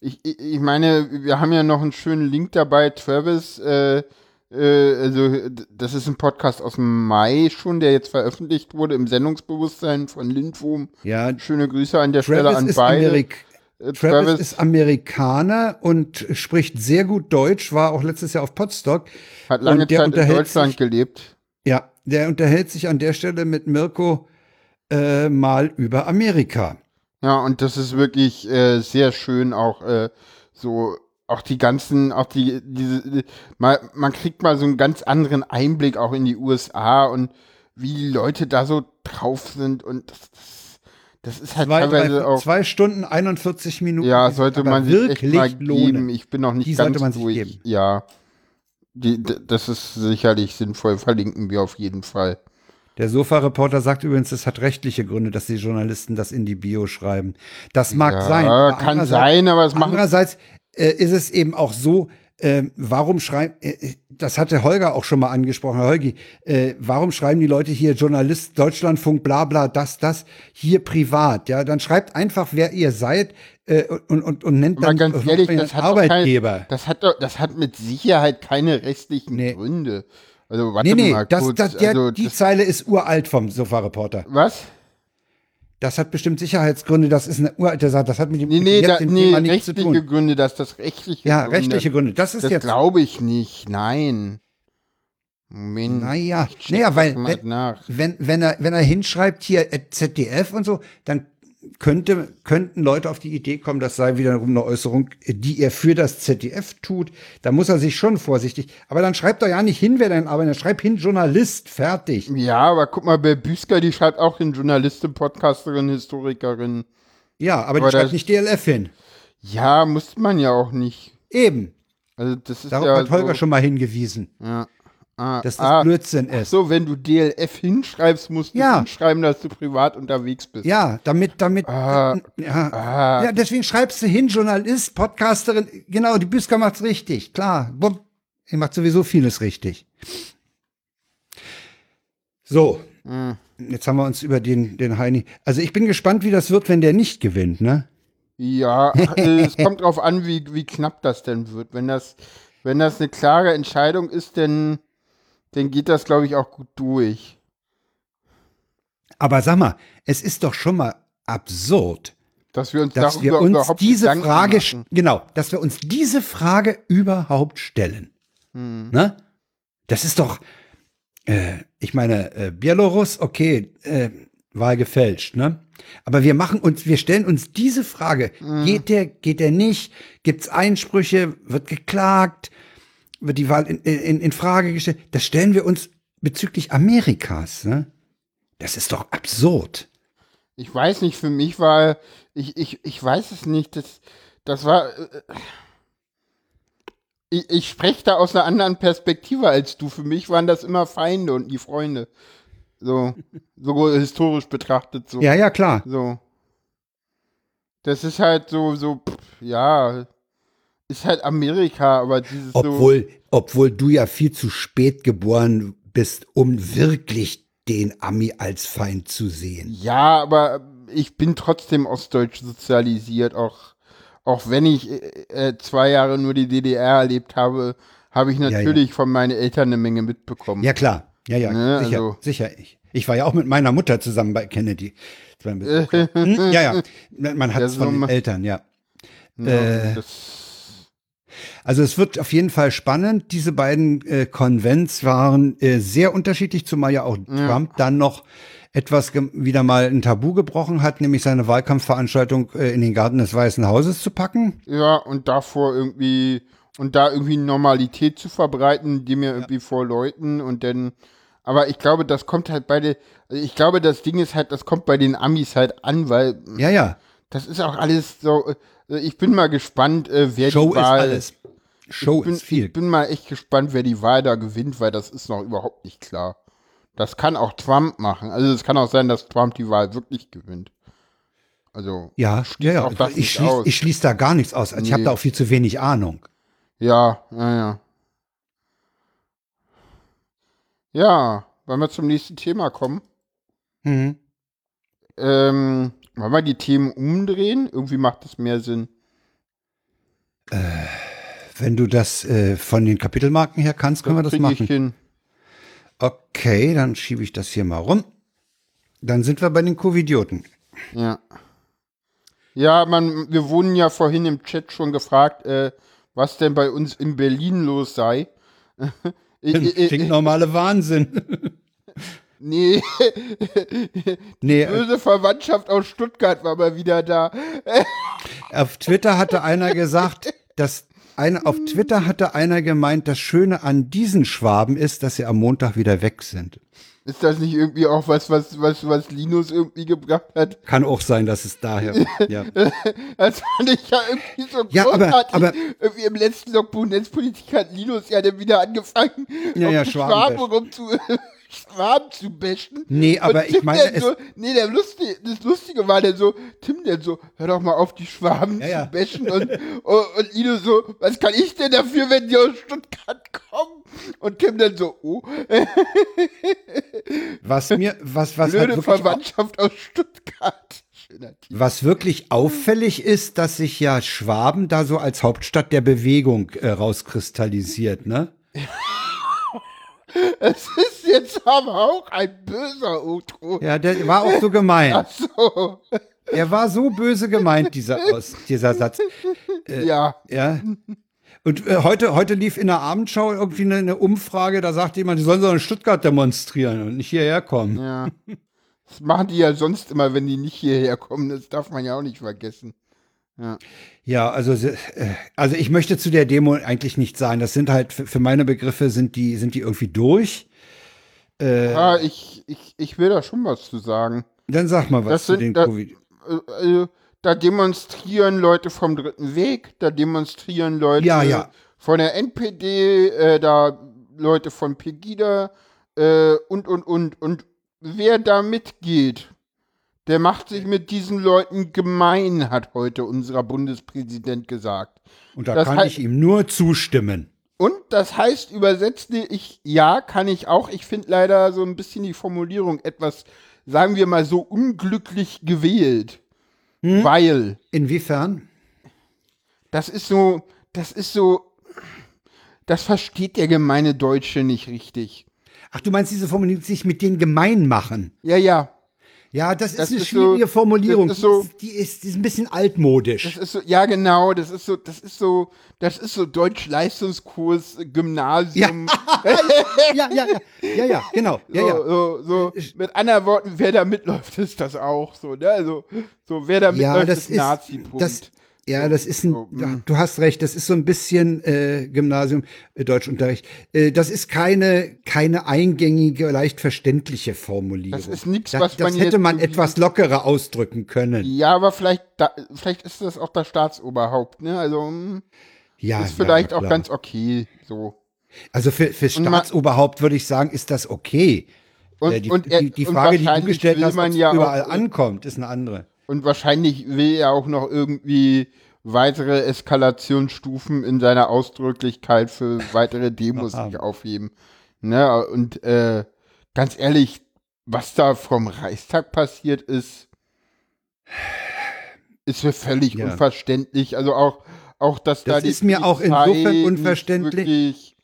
Ich, ich, ich meine, wir haben ja noch einen schönen Link dabei. Travis, äh, äh, also, das ist ein Podcast aus dem Mai schon, der jetzt veröffentlicht wurde im Sendungsbewusstsein von Lindwurm. Ja, Schöne Grüße an der Stelle Travis an ist, beide. Amerik Äh, Travis, ist Amerikaner und spricht sehr gut Deutsch, war auch letztes Jahr auf Potsdok. hat lange Zeit in Deutschland sich- gelebt. Ja, der unterhält sich an der Stelle mit Mirko äh, mal über Amerika. Ja, und das ist wirklich äh, sehr schön, auch äh, so, auch die ganzen, auch die, diese, die- mal, man kriegt mal so einen ganz anderen Einblick auch in die USA und wie die Leute da so drauf sind und das, das, das ist halt Zwei, teilweise drei, auch. zwei Stunden, 41 Minuten. ja, sollte man sich wirklich echt mal lohnen. geben. Ich bin noch nicht Die ganz sollte man sich durch. geben. Ja. Die, das ist sicherlich sinnvoll, verlinken wir auf jeden Fall. Der Sofa-Reporter sagt übrigens, es hat rechtliche Gründe, dass die Journalisten das in die Bio schreiben. Das mag Ja, sein. kann sein, aber es machen- Andererseits äh, ist es eben auch so, äh, warum schreiben, äh, das hatte Holger auch schon mal angesprochen, Herr Holgi, äh, warum schreiben die Leute hier Journalist, Deutschlandfunk, bla bla, das, das, hier privat, ja, dann schreibt einfach, wer ihr seid äh, und, und, und nennt dann ganz ehrlich, das hat Arbeitgeber. Kein, das hat doch, das hat mit Sicherheit keine rechtlichen Gründe. Also warte nee, nee, mal das, kurz. das, der, also, die das, Zeile ist uralt vom Sofa-Reporter. was? Das hat bestimmt Sicherheitsgründe, das ist eine uralte Sache, das hat mit dem Nee, nee, da, jetzigen nee Thema nichts zu rechtliche tun. Gründe, dass das rechtliche Ja, Gründe. rechtliche Gründe, das ist das jetzt- glaube ich nicht. Nein. Moment. Naja, naja, das weil wenn, wenn, wenn, er, wenn er hinschreibt hier äh, ZDF und so, dann könnte, könnten Leute auf die Idee kommen, das sei wiederum eine Äußerung, die er für das ZDF tut. Da muss er sich schon vorsichtig. Aber dann schreibt doch ja nicht hin, wer denn arbeitet. Schreib hin Journalist, fertig. Ja, aber guck mal, Bell Büsker, die schreibt auch hin Journalistin, Podcasterin, Historikerin. Ja, aber, Aber die schreibt nicht DLF hin. Ja, muss man ja auch nicht. Eben. Also das ist Darauf ja hat Holger so, schon mal hingewiesen. Ja. Ah, Dass das ah, Blödsinn ist. So, wenn du DLF hinschreibst, musst du Ja. hinschreiben, dass du privat unterwegs bist. Ja, damit, damit, Ah, ja, ah. ja, deswegen schreibst du hin, Journalist, Podcasterin, genau, die Büsker macht's richtig, klar. Bumm. Ihr macht sowieso vieles richtig. So, Hm. jetzt haben wir uns über den, den Heini. Also ich bin gespannt, wie das wird, wenn der nicht gewinnt, ne? Ja, äh, es kommt drauf an, wie, wie knapp das denn wird. Wenn das, wenn das eine klare Entscheidung ist, dann, dann geht das, glaube ich, auch gut durch. Aber sag mal, es ist doch schon mal absurd, Dass wir uns dass wir uns überhaupt diese Gedanken Frage, machen. genau, dass wir uns diese Frage überhaupt stellen. Hm. Ne? Das ist doch, äh, ich meine, äh, Belarus, okay, äh, Wahl gefälscht, ne? Aber wir machen uns, wir stellen uns diese Frage: Mhm. Geht der, geht der nicht? Gibt's Einsprüche? Wird geklagt? Wird die Wahl in, in, in Frage gestellt? Das stellen wir uns bezüglich Amerikas, ne? Das ist doch absurd. Ich weiß nicht, für mich war, ich, ich, ich weiß es nicht, das, das war, äh, ich, ich spreche da aus einer anderen Perspektive als du. Für mich waren das immer Feinde und nie Freunde. So, so historisch betrachtet so. Ja, ja, klar. So. Das ist halt so, so, pff, ja, ist halt Amerika, aber dieses so. Obwohl, obwohl du ja viel zu spät geboren bist, um wirklich den Ami als Feind zu sehen. Ja, aber ich bin trotzdem ostdeutsch sozialisiert, auch, auch wenn ich äh, äh, zwei Jahre nur die DDR erlebt habe, habe ich ja. natürlich von meinen Eltern eine Menge mitbekommen. Ja, klar. Ja, ja, Ne, sicher, also- sicher. Ich, ich war ja auch mit meiner Mutter zusammen bei Kennedy. Ja. Hm, ja, ja. Man hat Ja, es von den Eltern, ja. Ja, Äh, das, Also es wird auf jeden Fall spannend. Diese beiden äh, Konvents waren äh, sehr unterschiedlich, zumal ja auch Trump dann noch etwas wieder mal ein Tabu gebrochen hat, nämlich seine Wahlkampfveranstaltung äh, in den Garten des Weißen Hauses zu packen. ja, und davor irgendwie, und da irgendwie Normalität zu verbreiten, die mir irgendwie vor Leuten und dann, aber ich glaube, das kommt halt bei den, ich glaube, das Ding ist halt, das kommt bei den Amis halt an, weil Ja, ja. das ist auch alles so, ich bin mal gespannt, äh, wer Show die ist Wahl, alles. Show ich bin, ist viel. Ich bin mal echt gespannt, wer die Wahl da gewinnt, weil das ist noch überhaupt nicht klar. Das kann auch Trump machen. Also es kann auch sein, dass Trump die Wahl wirklich gewinnt. Also Ja, ja, ja. Ich schließe ich schließ da gar nichts aus. Also Ich habe Nee. da auch viel zu wenig Ahnung. ja, ja, ja. Ja, wollen wir zum nächsten Thema kommen? Mhm. Ähm, wollen wir die Themen umdrehen? Irgendwie macht das mehr Sinn. Wenn du das äh, von den Kapitelmarken her kannst, können wir das machen. Okay, dann schiebe ich das hier mal rum. Dann sind wir bei den Covidioten. Ja. Ja, man, wir wurden ja vorhin im Chat schon gefragt, äh, was denn bei uns in Berlin los sei. Ich- ich- Klingt normale Wahnsinn. Nee. Nee, äh, Böse Verwandtschaft aus Stuttgart war mal wieder da. auf Twitter hatte einer gesagt, dass eine, auf Twitter hatte einer gemeint, das Schöne an diesen Schwaben ist, dass sie am Montag wieder weg sind. Ist das nicht irgendwie auch was, was, was, was Linus irgendwie gebracht hat? Kann auch sein, dass es daher. Ja. Das fand ich ja irgendwie so Ja, aber- großartig. aber- irgendwie im letzten Logbuch Netzpolitik hat Linus ja dann wieder angefangen, Ja, auf ja, die Schwaben Schwaben bashen. Zu, Schwaben zu bashen. Nee, aber ich meine, so, nee, der Lustige, das Lustige war dann so, Tim dann so, hör doch mal auf, die Schwaben Ja, ja. zu bashen. Und, und, und Linus so, was kann ich denn dafür, wenn die aus Stuttgart kommen? Und Tim dann so, oh, Was mir, was, was, halt blöde wirklich, Verwandtschaft aus Stuttgart. Was wirklich auffällig ist, dass sich ja Schwaben da so als Hauptstadt der Bewegung äh, rauskristallisiert, ne? Es ist jetzt aber auch ein böser Outro. Ja, der war auch so gemeint. Ach so. Er war so böse gemeint, dieser, aus, dieser Satz. Äh, ja. Ja. Und äh, heute, heute lief in der Abendschau irgendwie eine, eine Umfrage, da sagte jemand, die sollen so in Stuttgart demonstrieren und nicht hierher kommen. Ja. Das machen die ja sonst immer, wenn die nicht hierher kommen. Das darf man ja auch nicht vergessen. Ja. Ja, also, äh, also ich möchte zu der Demo eigentlich nicht sagen. Das sind halt, für meine Begriffe sind die, sind die irgendwie durch. Äh, Ah, ich, ich, ich will da schon was zu sagen. dann sag mal was das zu sind- den da- Covid. Äh, da demonstrieren Leute vom Dritten Weg, da demonstrieren Leute Ja, ja. von der NPD, äh, da Leute von Pegida äh, und, und, und. Und wer da mitgeht, der macht sich mit diesen Leuten gemein, hat heute unser Bundespräsident gesagt. Und da Das kann ich ihm nur zustimmen. Und das heißt übersetzt, ich, ja, kann ich auch. Ich finde leider so ein bisschen die Formulierung etwas, sagen wir mal so, unglücklich gewählt. Weil. Inwiefern? Das ist so, das ist so, das versteht der gemeine Deutsche nicht richtig. Ach, du meinst diese Formulierung, sich mit denen gemein machen? Ja, ja. Ja, das, Das ist eine ist schwierige so- Formulierung. ist so- die, ist, die, ist, ein bisschen altmodisch. Das ist so, ja genau, das ist so, das ist so, das ist so Deutsch-Leistungskurs, äh, Gymnasium. ja, ja, ja, ja, ja, genau. Ja, so, ja. So, so, mit anderen Worten, wer da mitläuft, ist das auch so, ne? Also, so, wer da mitläuft, Ja, das ist ist, Nazi. Das, ja, das ist ein, ja, du hast recht, das ist so ein bisschen äh, Gymnasium, äh, Deutschunterricht. Äh, das ist keine, keine eingängige, leicht verständliche Formulierung. Das ist nichts, was das man hätte jetzt man etwas lockerer ausdrücken können. Ja, aber vielleicht, da, vielleicht ist das auch das Staatsoberhaupt, ne? Also, hm, Ja, ist ja, vielleicht na auch ganz okay, so. Also für, für Staatsoberhaupt würde ich sagen, ist das okay. Und- Äh, die, und er- die, die Frage, die du gestellt hast, ja auch- überall ankommt, ist eine andere. Und wahrscheinlich will er auch noch irgendwie weitere Eskalationsstufen in seiner Ausdrücklichkeit für weitere Demos sich aufheben. Ne? Und äh, ganz ehrlich, was da vom Reichstag passiert ist, ist mir völlig Ja. unverständlich. Also auch, auch dass da Das die ist mir auch Polizei insofern nicht unverständlich.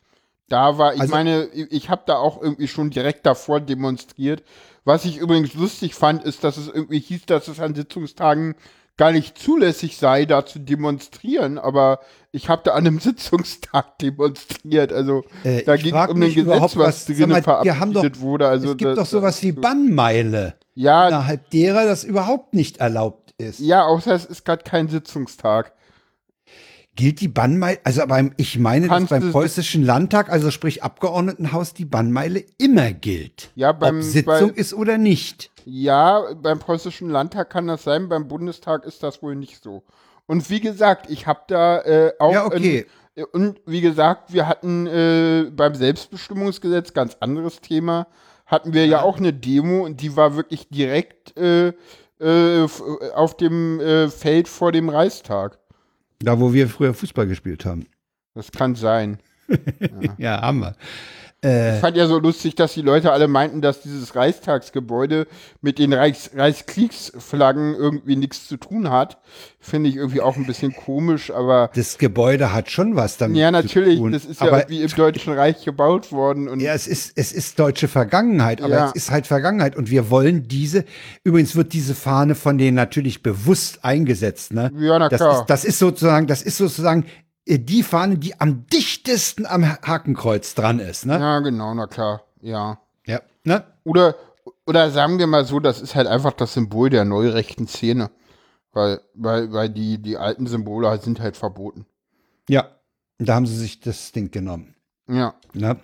Da war, ich Also- meine, ich, ich habe da auch irgendwie schon direkt davor demonstriert. Was ich übrigens lustig fand, ist, dass es irgendwie hieß, dass es an Sitzungstagen gar nicht zulässig sei, da zu demonstrieren, aber ich habe da an einem Sitzungstag demonstriert. Also Äh, da ging es um ein Gesetz, was drin verabschiedet doch, wurde. Also es gibt da- doch sowas wie Bannmeile. Ja. Innerhalb derer das überhaupt nicht erlaubt ist. Ja, außer es ist gerade kein Sitzungstag. Gilt die Bannmeile, also beim, ich meine, dass Kannst beim du- preußischen Landtag, also sprich Abgeordnetenhaus, die Bannmeile immer gilt. Ja, beim, Ob Sitzung bei- ist oder nicht. Ja, beim preußischen Landtag kann das sein, beim Bundestag ist das wohl nicht so. Und wie gesagt, ich habe da äh, auch. Ja, okay. Ein, und wie gesagt, wir hatten äh, beim Selbstbestimmungsgesetz, ganz anderes Thema, hatten wir ja, auch eine Demo und die war wirklich direkt äh, äh, f- auf dem äh, Feld vor dem Reichstag. Da, wo wir früher Fußball gespielt haben. Das kann sein. Ja, haben wir. Äh, Ich fand ja so lustig, dass die Leute alle meinten, dass dieses Reichstagsgebäude mit den Reichs Reichskriegsflaggen irgendwie nichts zu tun hat. Finde ich irgendwie auch ein bisschen komisch, aber. das Gebäude hat schon was damit Ja, zu natürlich, tun. das ist ja aber irgendwie im Deutschen Reich gebaut worden. Und Ja, es ist, es ist deutsche Vergangenheit, aber Ja. es ist halt Vergangenheit und wir wollen diese, übrigens wird diese Fahne von denen natürlich bewusst eingesetzt, ne? Ja, na das klar. Ist, das ist sozusagen, das ist sozusagen die Fahne, die am dichtesten am Hakenkreuz dran ist, ne? ja, genau, na klar, ja. Ja, ne? Oder, oder sagen wir mal so, das ist halt einfach das Symbol der neurechten Szene. Weil, weil, weil die, die alten Symbole halt sind halt verboten. Ja. Da haben sie sich das Ding genommen. Ja. Ne?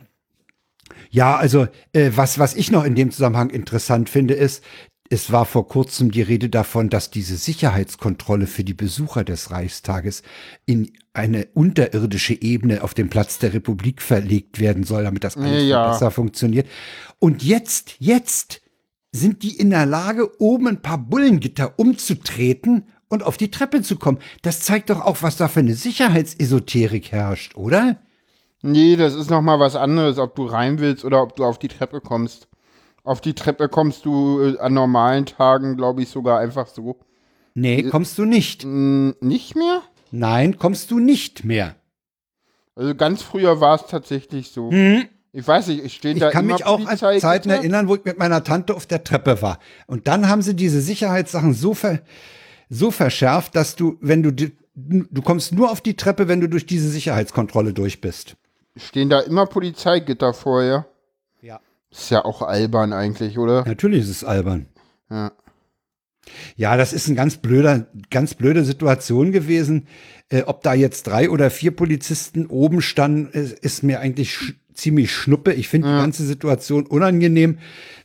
Ja, also äh, was, was ich noch in dem Zusammenhang interessant finde, ist, es war vor kurzem die Rede davon, dass diese Sicherheitskontrolle für die Besucher des Reichstages in eine unterirdische Ebene auf dem Platz der Republik verlegt werden soll, damit das alles Ja. besser funktioniert. Und jetzt, jetzt sind die in der Lage, oben ein paar Bullengitter umzutreten und auf die Treppe zu kommen. Das zeigt doch auch, was da für eine Sicherheitsesoterik herrscht, oder? Nee, das ist noch mal was anderes, ob du rein willst oder ob du auf die Treppe kommst. Auf die Treppe kommst du äh, an normalen Tagen, glaube ich, sogar einfach so. Nee, kommst du nicht. Nicht mehr? Nein, kommst du nicht mehr. Also ganz früher war es tatsächlich so. Ich weiß nicht, ich stehe Ich da kann immer mich auch an? Zeiten erinnern, wo ich mit meiner Tante auf der Treppe war. Und dann haben sie diese Sicherheitssachen so, ver, so verschärft, dass du, wenn du, du kommst nur auf die Treppe, wenn du durch diese Sicherheitskontrolle durch bist. Stehen da immer Polizeigitter vorher? Ja. Ist ja auch albern eigentlich, oder? Natürlich ist es albern. Ja. Ja, das ist ein ganz blöder, ganz blöde Situation gewesen. Äh, ob da jetzt drei oder vier Polizisten oben standen, ist, ist mir eigentlich sch ziemlich schnuppe. Ich finde die ganze Situation unangenehm,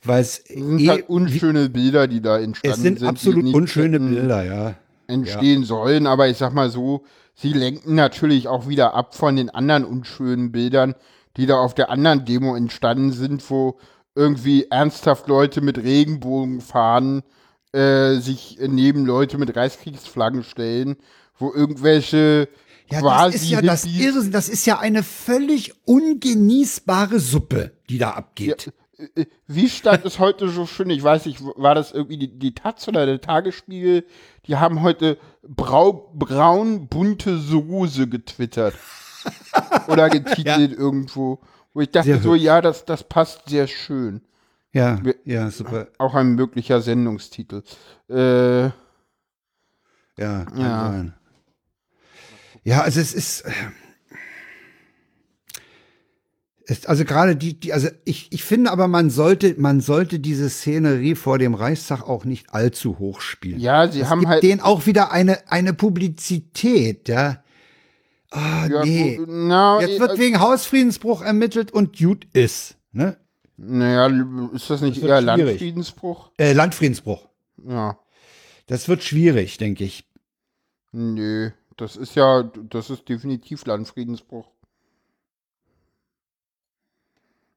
weil es sind eh, halt unschöne Bilder, die da entstanden es sind die absolut unschöne Bilder, ja. entstehen sollen, aber ich sag mal so, sie lenken natürlich auch wieder ab von den anderen unschönen Bildern, die da auf der anderen Demo entstanden sind, wo irgendwie ernsthaft Leute mit Regenbogenfahnen äh, sich neben Leute mit Reichskriegsflaggen stellen, wo irgendwelche Ja, quasi das ist ja das Irrsinn, das ist ja eine völlig ungenießbare Suppe, die da abgeht. Äh, Wie stand es heute so schön? Ich weiß nicht, war das irgendwie die, die Taz oder der Tagesspiegel? Die haben heute brau, braun bunte Soße getwittert. Oder getitelt irgendwo. Wo ich dachte so, ja, das, das passt sehr schön. Ja, ja, super. Auch ein möglicher Sendungstitel. Äh, Ja, Ja. sein. Ja, also es ist. äh, Es, also gerade die, die, also ich, ich finde aber, man sollte, man sollte diese Szenerie vor dem Reichstag auch nicht allzu hoch spielen. Ja, sie das haben gibt halt- denen auch wieder eine, eine Publizität, ja. Ah, Ja, nee. gut, na, Jetzt wird äh, wegen Hausfriedensbruch ermittelt und gut ist, ne? naja, ist das nicht Das eher schwierig. Landfriedensbruch? Äh, Landfriedensbruch. Ja. Das wird schwierig, denke ich. Nö, das ist ja, das ist definitiv Landfriedensbruch.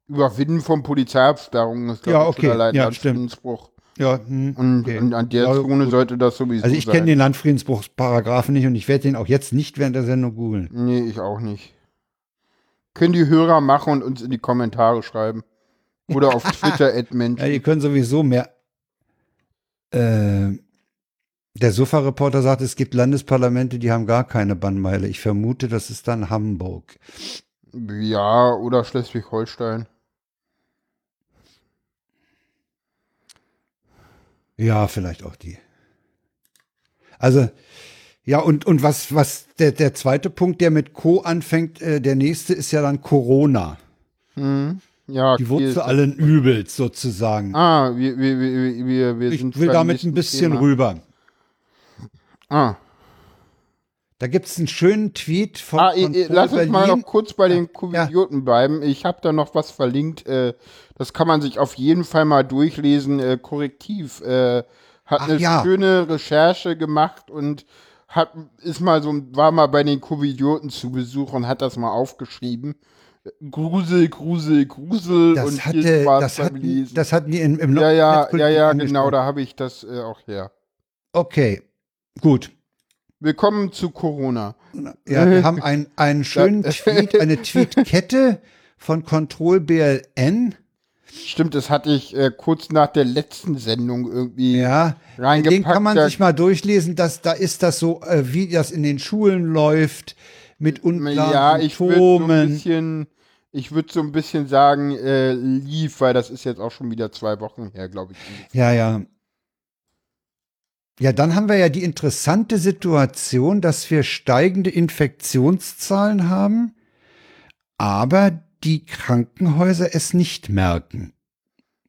Überwinden von Polizeiabsperrungen ist, glaube Ja, ich, okay. schon allein Ja, stimmt. Landfriedensbruch. Ja, hm, Und, okay. und an der Ja, Zone gut. sollte das sowieso Also ich kenne den Landfriedensbruchsparagraphen nicht und ich werde den auch jetzt nicht während der Sendung googeln. Nee, ich auch nicht. Können die Hörer machen und uns in die Kommentare schreiben. Oder auf Twitter at Ja, die können sowieso mehr. Äh, der Sofa-Reporter sagt, es gibt Landesparlamente, die haben gar keine Bannmeile. Ich vermute, das ist dann Hamburg. Ja, oder Schleswig-Holstein. Ja, vielleicht auch die. Also, ja, und, und was, was der, der zweite Punkt, der mit Co anfängt, äh, der nächste ist ja dann Corona. Hm. Ja, Die Wurzel allen Übels sozusagen. Ah, wir, wir, wir, wir, wir ich sind will beim damit ein bisschen Thema. rüber. Ah. Da gibt es einen schönen Tweet von, Ah, von lass uns mal noch kurz bei den Covidioten bleiben. Ich habe da noch was verlinkt. Äh, das kann man sich auf jeden Fall mal durchlesen. Äh, Korrektiv äh, hat Ach eine ja. schöne Recherche gemacht und hat ist mal so war mal bei den Covidioten zu Besuch und hat das mal aufgeschrieben. Grusel, Grusel, Grusel Das und hatte, das hatten, Lesen. das hatten die in, im ja, ja, ja, ja, genau, da habe ich das äh, auch her. Okay, gut. Willkommen zu Corona. Ja, wir haben ein, einen schönen Tweet, eine Tweetkette von Control BLN. Stimmt, das hatte ich äh, kurz nach der letzten Sendung irgendwie Ja, reingepackt. den kann man sich mal durchlesen, dass da ist das so, äh, wie das in den Schulen läuft, mit unklaren Ja, ich würde so ein bisschen, ich würde so ein bisschen sagen, äh, lief, weil das ist jetzt auch schon wieder zwei Wochen her, glaube ich. Ja, ja. Ja, dann haben wir ja die interessante Situation, dass wir steigende Infektionszahlen haben, aber die Krankenhäuser es nicht merken.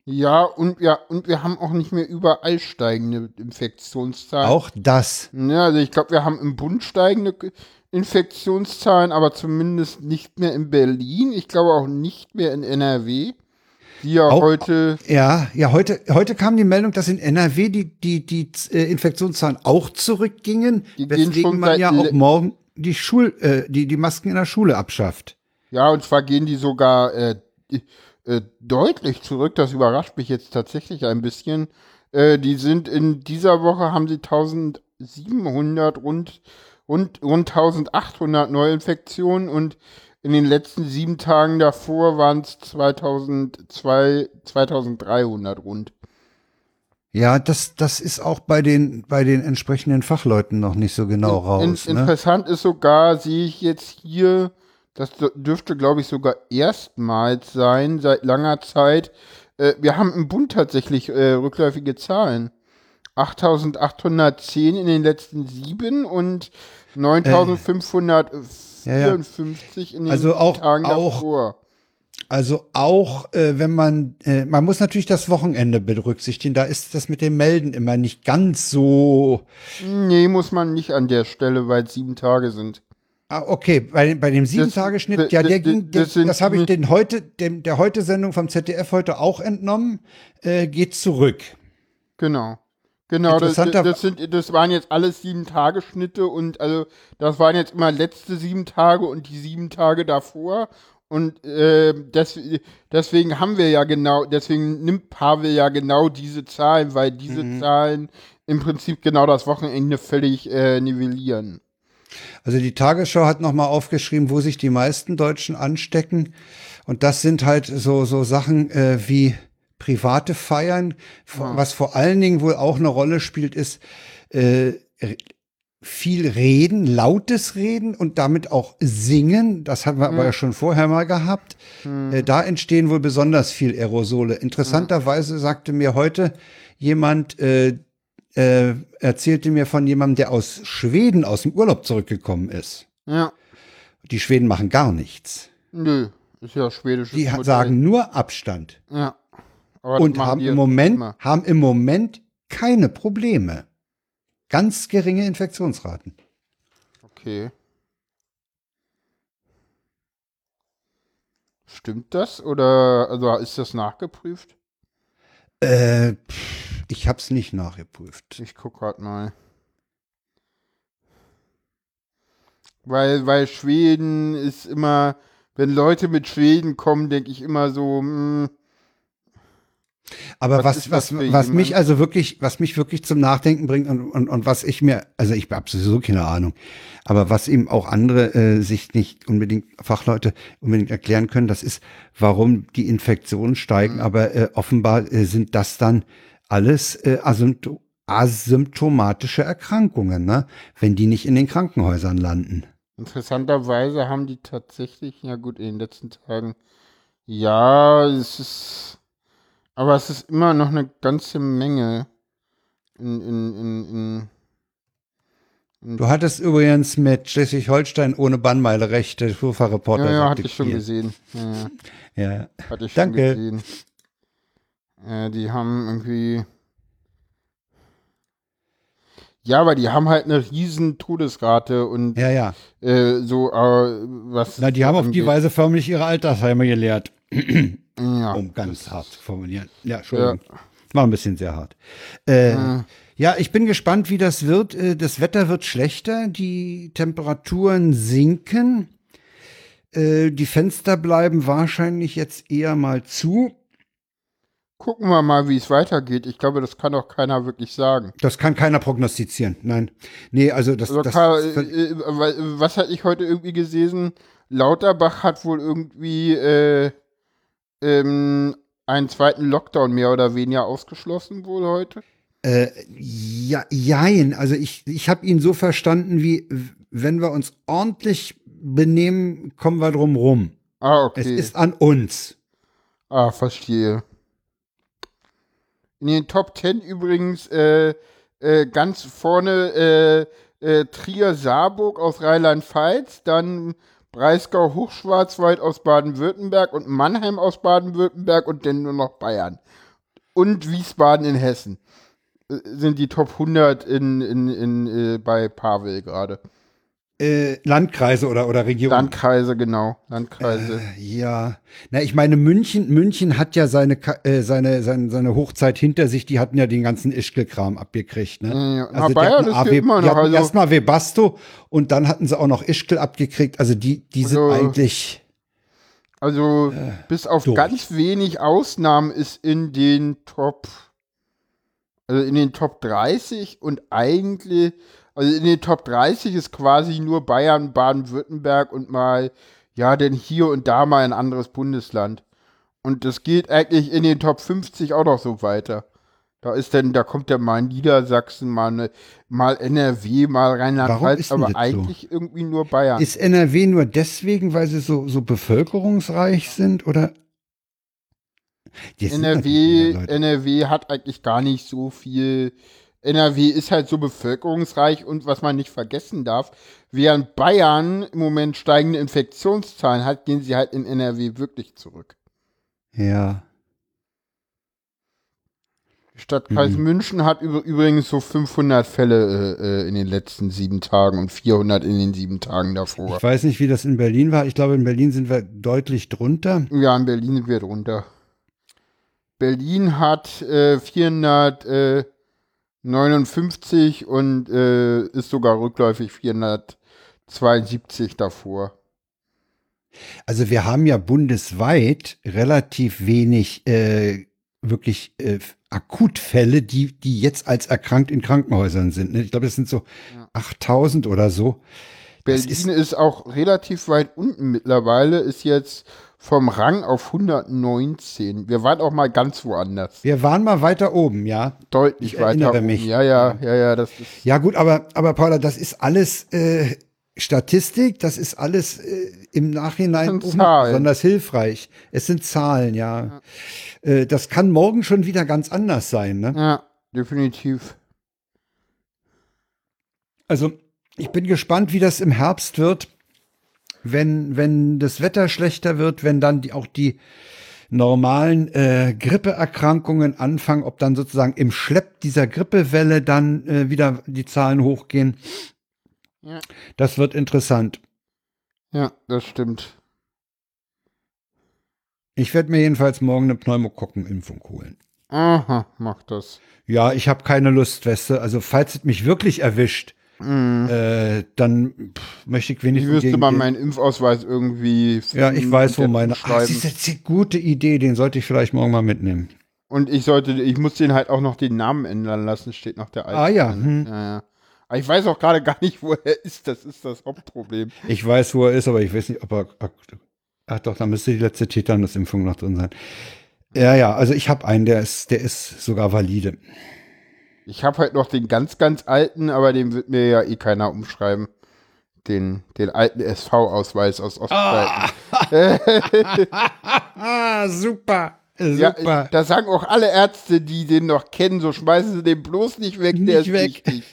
Ja, und ja, und wir haben auch nicht mehr überall steigende Infektionszahlen. Auch das. Ja, also ich glaube, wir haben im Bund steigende Infektionszahlen, aber zumindest nicht mehr in Berlin. Ich glaube auch nicht mehr in NRW. Die ja Auch- heute. Ja, ja, heute, heute kam die Meldung, dass in NRW die, die, die äh, Infektionszahlen auch zurückgingen, Die weswegen man ja auch morgen die Schul, äh, die, die Masken in der Schule abschafft. Ja, und zwar gehen die sogar äh, äh, deutlich zurück. Das überrascht mich jetzt tatsächlich ein bisschen. Äh, die sind in dieser Woche haben sie 1700 rund rund rund 1800 Neuinfektionen und in den letzten sieben Tagen davor waren es 2002 2300 rund. Ja, das, das ist auch bei den, bei den entsprechenden Fachleuten noch nicht so genau raus. In, ne? Interessant ist sogar, sehe ich jetzt hier, das dürfte, glaube ich, sogar erstmals sein, seit langer Zeit. Äh, wir haben im Bund tatsächlich äh, rückläufige Zahlen. 8810 in den letzten sieben und 9554 in den Also auch- Tagen auch- davor. Also auch, äh, wenn man, äh, man muss natürlich das Wochenende berücksichtigen. Da ist das mit dem Melden immer nicht ganz so. Nee, muss man nicht an der Stelle, weil es sieben Tage sind. Ah, okay, bei, bei dem Sieben-Tage-Schnitt, ja, der das- ging, der, das sind- das habe ich den heute, dem, der heute Sendung vom ZDF heute auch entnommen, äh, geht zurück. Genau. Genau, das, das, sind, das waren jetzt alles sieben Tage Schnitte und also das waren jetzt immer letzte sieben Tage und die sieben Tage davor. Und äh, des, deswegen haben wir ja genau, deswegen nimmt Pavel ja genau diese Zahlen, weil diese Mhm. Zahlen im Prinzip genau das Wochenende völlig äh, nivellieren. Also die Tagesschau hat nochmal aufgeschrieben, wo sich die meisten Deutschen anstecken. Und das sind halt so, so Sachen äh, wie private Feiern. Ja. Was vor allen Dingen wohl auch eine Rolle spielt, ist äh, viel Reden, lautes Reden und damit auch Singen. Das haben wir aber Ja. schon vorher mal gehabt. Äh, da entstehen wohl besonders viel Aerosole. Interessanterweise sagte mir heute jemand, äh, äh, erzählte mir von jemandem, der aus Schweden aus dem Urlaub zurückgekommen ist. Ja, Die Schweden machen gar nichts. nö, ist ja schwedisches Die Modell. sagen nur Abstand Ja. Und haben im Moment haben im Moment keine Probleme. Ganz geringe Infektionsraten. Okay. Stimmt das oder also ist das nachgeprüft? Äh, ich hab's nicht nachgeprüft. Ich guck grad mal. Weil, weil Schweden ist immer, wenn Leute mit Schweden kommen, denke ich immer so, hm, Aber Was was, was, was, mich also wirklich, was mich wirklich zum Nachdenken bringt und, und, und was ich mir, also ich habe sowieso keine Ahnung, aber was eben auch andere äh, sich nicht unbedingt, Fachleute unbedingt erklären können, das ist, warum die Infektionen steigen, aber äh, offenbar äh, sind das dann alles äh, asympto asymptomatische Erkrankungen, ne? wenn die nicht in den Krankenhäusern landen. interessanterweise haben die tatsächlich, ja gut, in den letzten Tagen, ja, es ist, aber es ist immer noch eine ganze Menge in, in, in, in, Du hattest übrigens mit Schleswig-Holstein ohne Bannmeile recht, der Schulfahrreporter. Ja, ja, hatte ich schon gesehen. Ja, ja. Hatte ich Danke. schon gesehen. Äh, die haben irgendwie. Ja, aber die haben halt eine riesen Todesrate und Ja, ja. äh, so, äh, was. Na, die haben auf die. Weise förmlich ihre Altersheime geleert. Ja. Um ganz hart zu formulieren. Ja, Entschuldigung. War ein bisschen sehr hart. Äh, Ja. ja, ich bin gespannt, wie das wird. Äh, Das Wetter wird schlechter, die Temperaturen sinken. Äh, Die Fenster bleiben wahrscheinlich jetzt eher mal zu. Gucken wir mal, wie es weitergeht. Ich glaube, das kann doch keiner wirklich sagen. Das kann keiner prognostizieren. Nein. Nee, also das, Also, das, Karl, das äh, äh, was hatte ich heute irgendwie gesehen? Lauterbach hat wohl irgendwie ähm, einen zweiten Lockdown mehr oder weniger ausgeschlossen wohl heute. Äh, ja, jein. Also ich, ich habe ihn so verstanden, wie wenn wir uns ordentlich benehmen, kommen wir drum rum. Ah, okay. Es ist an uns. Ah, verstehe. In den Top 10 übrigens äh, äh, ganz vorne äh, äh, Trier-Saarburg aus Rheinland-Pfalz, dann Breisgau-Hochschwarzwald aus Baden-Württemberg und Mannheim aus Baden-Württemberg und dann nur noch Bayern. Und Wiesbaden in Hessen äh, sind die Top 100 in, in, in, äh, bei Pavel gerade. Äh, Landkreise oder, oder Regionen. Landkreise, genau. Landkreise. Ja, na, ich meine, München, München hat ja seine, äh, seine, seine, seine Hochzeit hinter sich, die hatten ja den ganzen Ischgl-Kram abgekriegt, ne? Ja. Also Bayern ist hier immer noch, hatten also- erstmal Webasto und dann hatten sie auch noch Ischgl abgekriegt, also die, die sind Also- eigentlich, Also bis auf durch. ganz wenig Ausnahmen ist in den Top, also in den Top 30 und eigentlich, also in den Top 30 ist quasi nur Bayern, Baden-Württemberg und mal, ja, denn hier und da mal ein anderes Bundesland. Und das geht eigentlich in den Top 50 auch noch so weiter. Da ist denn, da kommt ja mal Niedersachsen, mal, ne, mal NRW, mal Rheinland-Pfalz, aber das so? eigentlich irgendwie nur Bayern. ist NRW nur deswegen, weil sie so, so bevölkerungsreich sind oder? NRW. NRW hat eigentlich gar nicht so viel. NRW ist halt so bevölkerungsreich und was man nicht vergessen darf, während Bayern im Moment steigende Infektionszahlen hat, gehen sie halt in NRW wirklich zurück. Ja. Die Stadtkreis Mhm. München hat üb übrigens so 500 Fälle äh, äh, in den letzten sieben Tagen und 400 in den sieben Tagen davor. Ich weiß nicht, wie das in Berlin war. Ich glaube, in Berlin sind wir deutlich drunter. Ja, in Berlin sind wir drunter. Berlin hat äh, 400, äh, 59 und äh, ist sogar rückläufig 472 davor. Also wir haben ja bundesweit relativ wenig äh, wirklich äh, Akutfälle, die, die jetzt als erkrankt in Krankenhäusern sind. Ne? Ich glaube, das sind so Ja. 8000 oder so. Berlin ist, auch relativ weit unten mittlerweile, ist jetzt vom Rang auf 119. Wir waren auch mal ganz woanders. Wir waren mal weiter oben, ja. Deutlich Ich weiter oben. mich. Ja, ja, ja, ja, das ist. Ja gut, aber, aber Paula, das ist alles äh, Statistik, das ist alles äh, im Nachhinein besonders hilfreich. Es sind Zahlen, ja. Äh, das kann morgen schon wieder ganz anders sein. Ne? Ja, definitiv. Also ich bin gespannt, wie das im Herbst wird, wenn, wenn das Wetter schlechter wird, wenn dann die, auch die normalen äh, Grippeerkrankungen anfangen, ob dann sozusagen im Schlepp dieser Grippewelle dann äh, wieder die Zahlen hochgehen. Ja. Das wird interessant. Ja, das stimmt. Ich werde mir jedenfalls morgen eine Pneumokokkenimpfung holen. Aha, mach das. Ja, ich habe keine Lust, weißt du. Also falls es mich wirklich erwischt, Mhm. äh, dann pff, möchte ich Ich wenigstens müsste gegen mal meinen Impfausweis irgendwie. Ja, ich weiß, wo meine. Ach, das ist jetzt eine gute Idee, den sollte ich vielleicht morgen mal mitnehmen. Und ich sollte, ich muss den halt auch noch den Namen ändern lassen, steht noch der alte. Ah, ja, hm. ja, ja. Aber ich weiß auch gerade gar nicht, wo er ist. Das ist das Hauptproblem. Ich weiß, wo er ist, aber ich weiß nicht, ob er. Ach doch, da müsste die letzte Tetanusimpfung noch drin sein. Ja, ja, also ich habe einen, der ist, der ist sogar valide. Ich habe halt noch den ganz, ganz alten, aber den wird mir ja eh keiner umschreiben. Den, den alten SV-Ausweis aus Ostzeiten. Ah, super. Ja, Super. da sagen auch alle Ärzte, die den noch kennen, so schmeißen sie den bloß nicht weg, der Nicht ist weg. wichtig.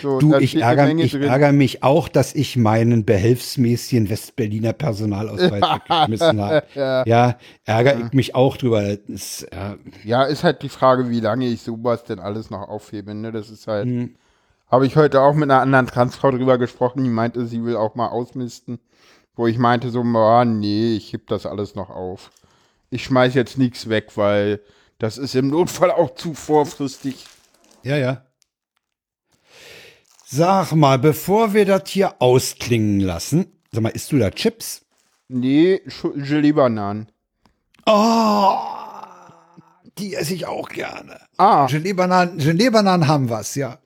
So, Du, ich Menge ich ärgere mich auch, dass ich meinen behelfsmäßigen Westberliner Personalausweis weggeschmissen habe. Ja. Ja, ärgere ich mich auch drüber. Ist, ja, Ja, ist halt die Frage, wie lange ich sowas denn alles noch aufhebe. Ne? Das ist halt. Hm. Habe ich heute auch mit einer anderen Transfrau drüber gesprochen, die meinte, sie will auch mal ausmisten. Wo ich meinte so, boah, nee, ich heb das alles noch auf. Ich schmeiß jetzt nichts weg, weil das ist im Notfall auch zu vorfristig. ja, ja. Sag mal, bevor wir das hier ausklingen lassen, sag mal, isst du da Chips? Nee, Gelee-Bananen. Oh, die esse ich auch gerne. Ah. Gelee-Bananen, Gelee-Bananen haben was, ja.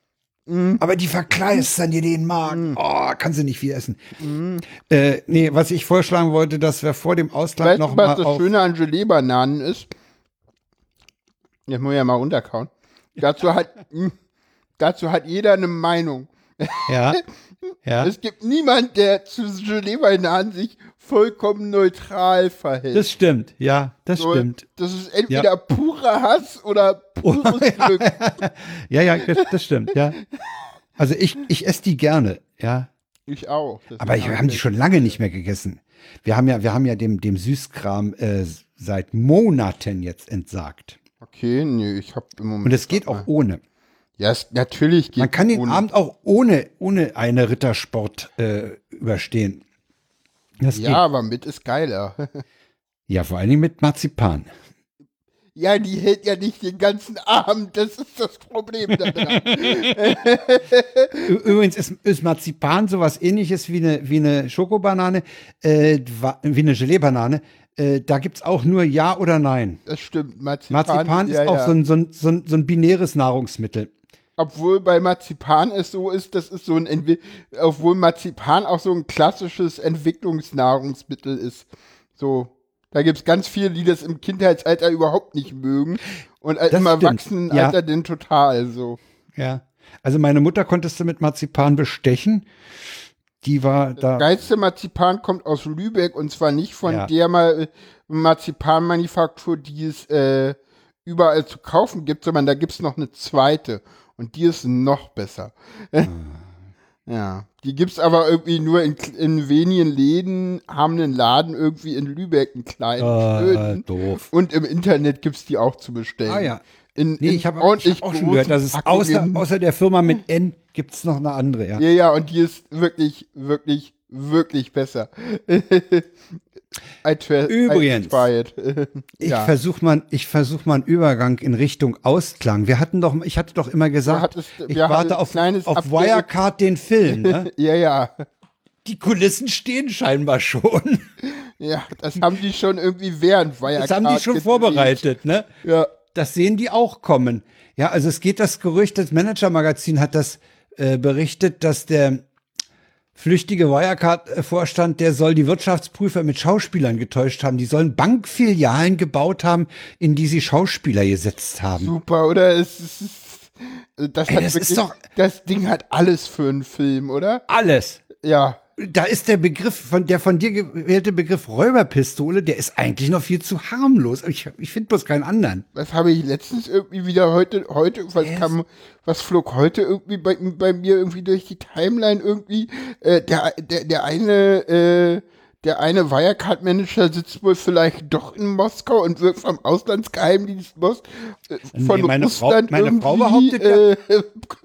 Aber die verkleistern dir den Magen. Oh, kannst du nicht viel essen. Äh, nee, was ich vorschlagen wollte, dass wir vor dem Ausland Weißt noch du, was mal das auf... Schöne an Gelee-Bananen ist? Jetzt muss ich ja mal runterkauen. Dazu hat, mh, dazu hat jeder eine Meinung. Ja, ja. Es gibt niemand, der zu Gelee-Bananen sich vollkommen neutral verhält. Das stimmt, ja, das So, stimmt. Das ist entweder Ja. purer Hass oder pures Glück. Ja, ja, das, das stimmt, ja. Also ich, ich esse die gerne, ja. Ich auch. Aber ich, wir haben die schon lange nicht mehr gegessen. Wir haben ja, wir haben ja dem, dem Süßkram äh, seit Monaten jetzt entsagt. Okay, nee, ich habe im Moment. Und es geht auch ohne. Ja, es, natürlich geht Man kann den ohne. Abend auch ohne, ohne eine Rittersport äh, überstehen. Das Ja, geht. aber mit ist geiler. ja, vor allen Dingen mit Marzipan. Ja, die hält ja nicht den ganzen Abend. Das ist das Problem daran. Übrigens ist, ist Marzipan sowas ähnliches wie eine, wie eine Schokobanane, äh, wie eine Gelee-Banane. Äh, da gibt es auch nur Ja oder Nein. das stimmt. Marzipan, Marzipan ist ja, auch ja. So, ein, so, ein, so ein binäres Nahrungsmittel. Obwohl bei Marzipan es so ist, das ist so ein, Entwi obwohl Marzipan auch so ein klassisches Entwicklungsnahrungsmittel ist. So, da gibt es ganz viele, die das im Kindheitsalter überhaupt nicht mögen und Das im Erwachsenenalter ja. den total so. Ja. Also meine Mutter konntest du mit Marzipan bestechen. Die war da. Geilste Marzipan kommt aus Lübeck und zwar nicht von Ja. der Ma Marzipanmanufaktur, die es äh, überall zu kaufen gibt, sondern da gibt es noch eine zweite und die ist noch besser. ja, die gibt es aber irgendwie nur in, in wenigen Läden, haben einen Laden irgendwie in Lübeck, einen kleinen, Ah, schönen. doof. Und im Internet gibt es die auch zu bestellen. Ah ja. In, Nee, in ich habe hab auch schon gehört, dass es außer, außer der Firma mit N gibt es noch eine andere, ja. Ja, ja, und die ist wirklich, wirklich wirklich besser. I Übrigens, I. Ich ja. versuche mal, ich versuch mal einen Übergang in Richtung Ausklang. Wir hatten doch, ich hatte doch immer gesagt, hattest- ich warte auf, auf. Wirecard den Film. Ne? ja, ja. Die Kulissen stehen scheinbar schon. Ja, das haben die schon irgendwie während Wirecard Das haben die schon gedreht. vorbereitet, ne? Ja. Das sehen die auch kommen. Ja, also es geht das Gerücht, das Manager-Magazin hat das äh, berichtet, dass der flüchtige Wirecard-Vorstand, der soll die Wirtschaftsprüfer mit Schauspielern getäuscht haben. Die sollen Bankfilialen gebaut haben, in die sie Schauspieler gesetzt haben. Super, oder? Es ist, das, Ey, das wirklich, ist doch- das Ding hat alles für einen Film, oder? Alles. Ja. Da ist der Begriff, von der von dir gewählte Begriff Räuberpistole, der ist eigentlich noch viel zu harmlos. Ich, ich finde bloß keinen anderen. Was habe ich letztens irgendwie wieder heute, heute, was kam, was flog heute irgendwie bei, bei mir irgendwie durch die Timeline irgendwie? Äh, der, der, der eine, äh, der eine Wirecard-Manager sitzt wohl vielleicht doch in Moskau und wird vom Auslandsgeheimdienst Mos äh, von Nee, meine Frau- Russland meine Frau behauptet ja- äh,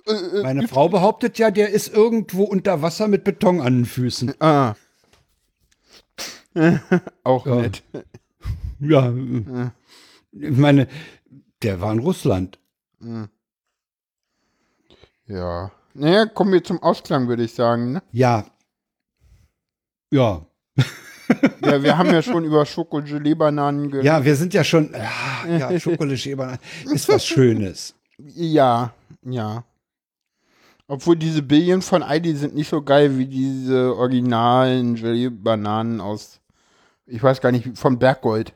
äh, Meine Frau behauptet ja, der ist irgendwo unter Wasser mit Beton an den Füßen. Ah. Auch Ja. nett. Ja. Ich meine, der war in Russland. Hm. Ja. Naja, kommen wir zum Ausklang, würde ich sagen. Ne? Ja. Ja. Ja, wir haben ja schon über Schoko-Gelee-Bananen gehört. Ja, wir sind ja schon. Ja, ja Schokolade ist was Schönes. Ja, ja. Obwohl diese Billion von Aldi sind nicht so geil wie diese originalen Gelee-Bananen aus, ich weiß gar nicht, von Berggold.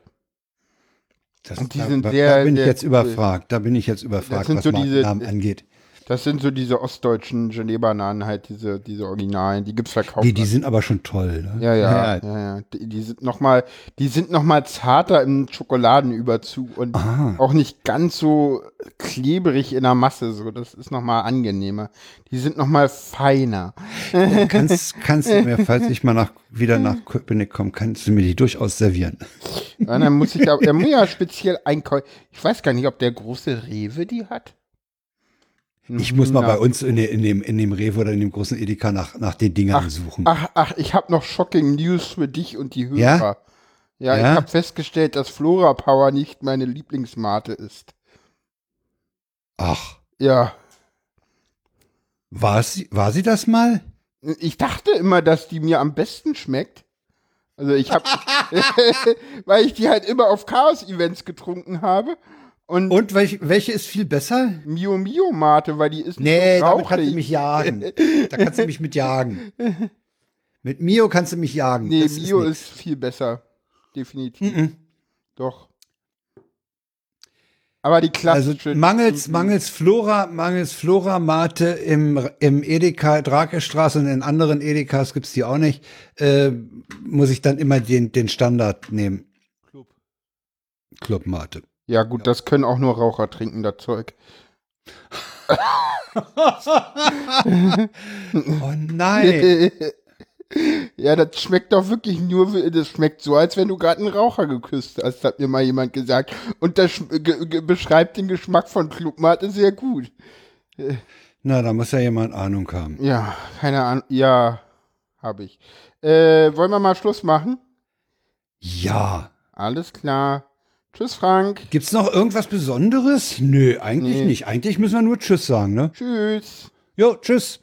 Das, Und die da, sind da, sehr, da bin ich jetzt cool. überfragt. Da bin ich jetzt überfragt, was so diese- Markennamen angeht. Das sind so diese ostdeutschen Gelee-Bananen halt, diese, diese Originalen, die gibt's verkauft. Die, die sind aber schon toll. Ne? Ja, ja, ja, ja. Die, die sind noch mal, die sind noch mal zarter im Schokoladenüberzug und auch nicht ganz so klebrig in der Masse. So, das ist noch mal angenehmer. Die sind noch mal feiner. Kannst, kannst du mir, falls ich mal nach, wieder nach Köpenick komme, kannst du mir die durchaus servieren. Ja, dann muss ich, aber- der muss ja speziell einkaufen. Ich weiß gar nicht, ob der große Rewe die hat. Ich muss mal Na. bei uns in, in, dem, in dem Rewe oder in dem großen Edeka nach, nach den Dingern Ach, suchen. ach, ach, ich habe noch shocking News für dich und die Hörer. Ja? Ja, Ja? ich habe festgestellt, dass Flora Power nicht meine Lieblingsmate ist. Ach, Ja. war sie, war sie das mal? Ich dachte immer, dass die mir am besten schmeckt. Also ich habe, weil ich die halt immer auf Chaos-Events getrunken habe. Und, Und welche, welche ist viel besser? Mio Mio Mate, weil die ist nicht Nee, so damit kannst du mich jagen. Da kannst du mich mit jagen. Mit Mio kannst du mich jagen. Nee, Das Mio nix. ist, viel besser. Definitiv. Mhm. Doch. Aber die Also klassische. mangels, mangels Flora, mangels Flora Mate im, im Edeka Drakestraße und in anderen Edekas gibt's die auch nicht, äh, muss ich dann immer den, den Standard nehmen. Club. Club Mate. Ja, gut, das können auch nur Raucher trinken, das Zeug. oh nein. ja, das schmeckt doch wirklich nur, das schmeckt so, als wenn du gerade einen Raucher geküsst hast, hat mir mal jemand gesagt. Und das beschreibt den Geschmack von Clubmate sehr gut. Na, da muss ja jemand Ahnung haben. Ja, keine Ahnung. Ja, habe ich. Äh, wollen wir mal Schluss machen? Ja. Alles klar. Tschüss, Frank. Gibt's noch irgendwas Besonderes? Nö, eigentlich Nee. nicht. Eigentlich müssen wir nur Tschüss sagen, ne? Tschüss. Jo, tschüss.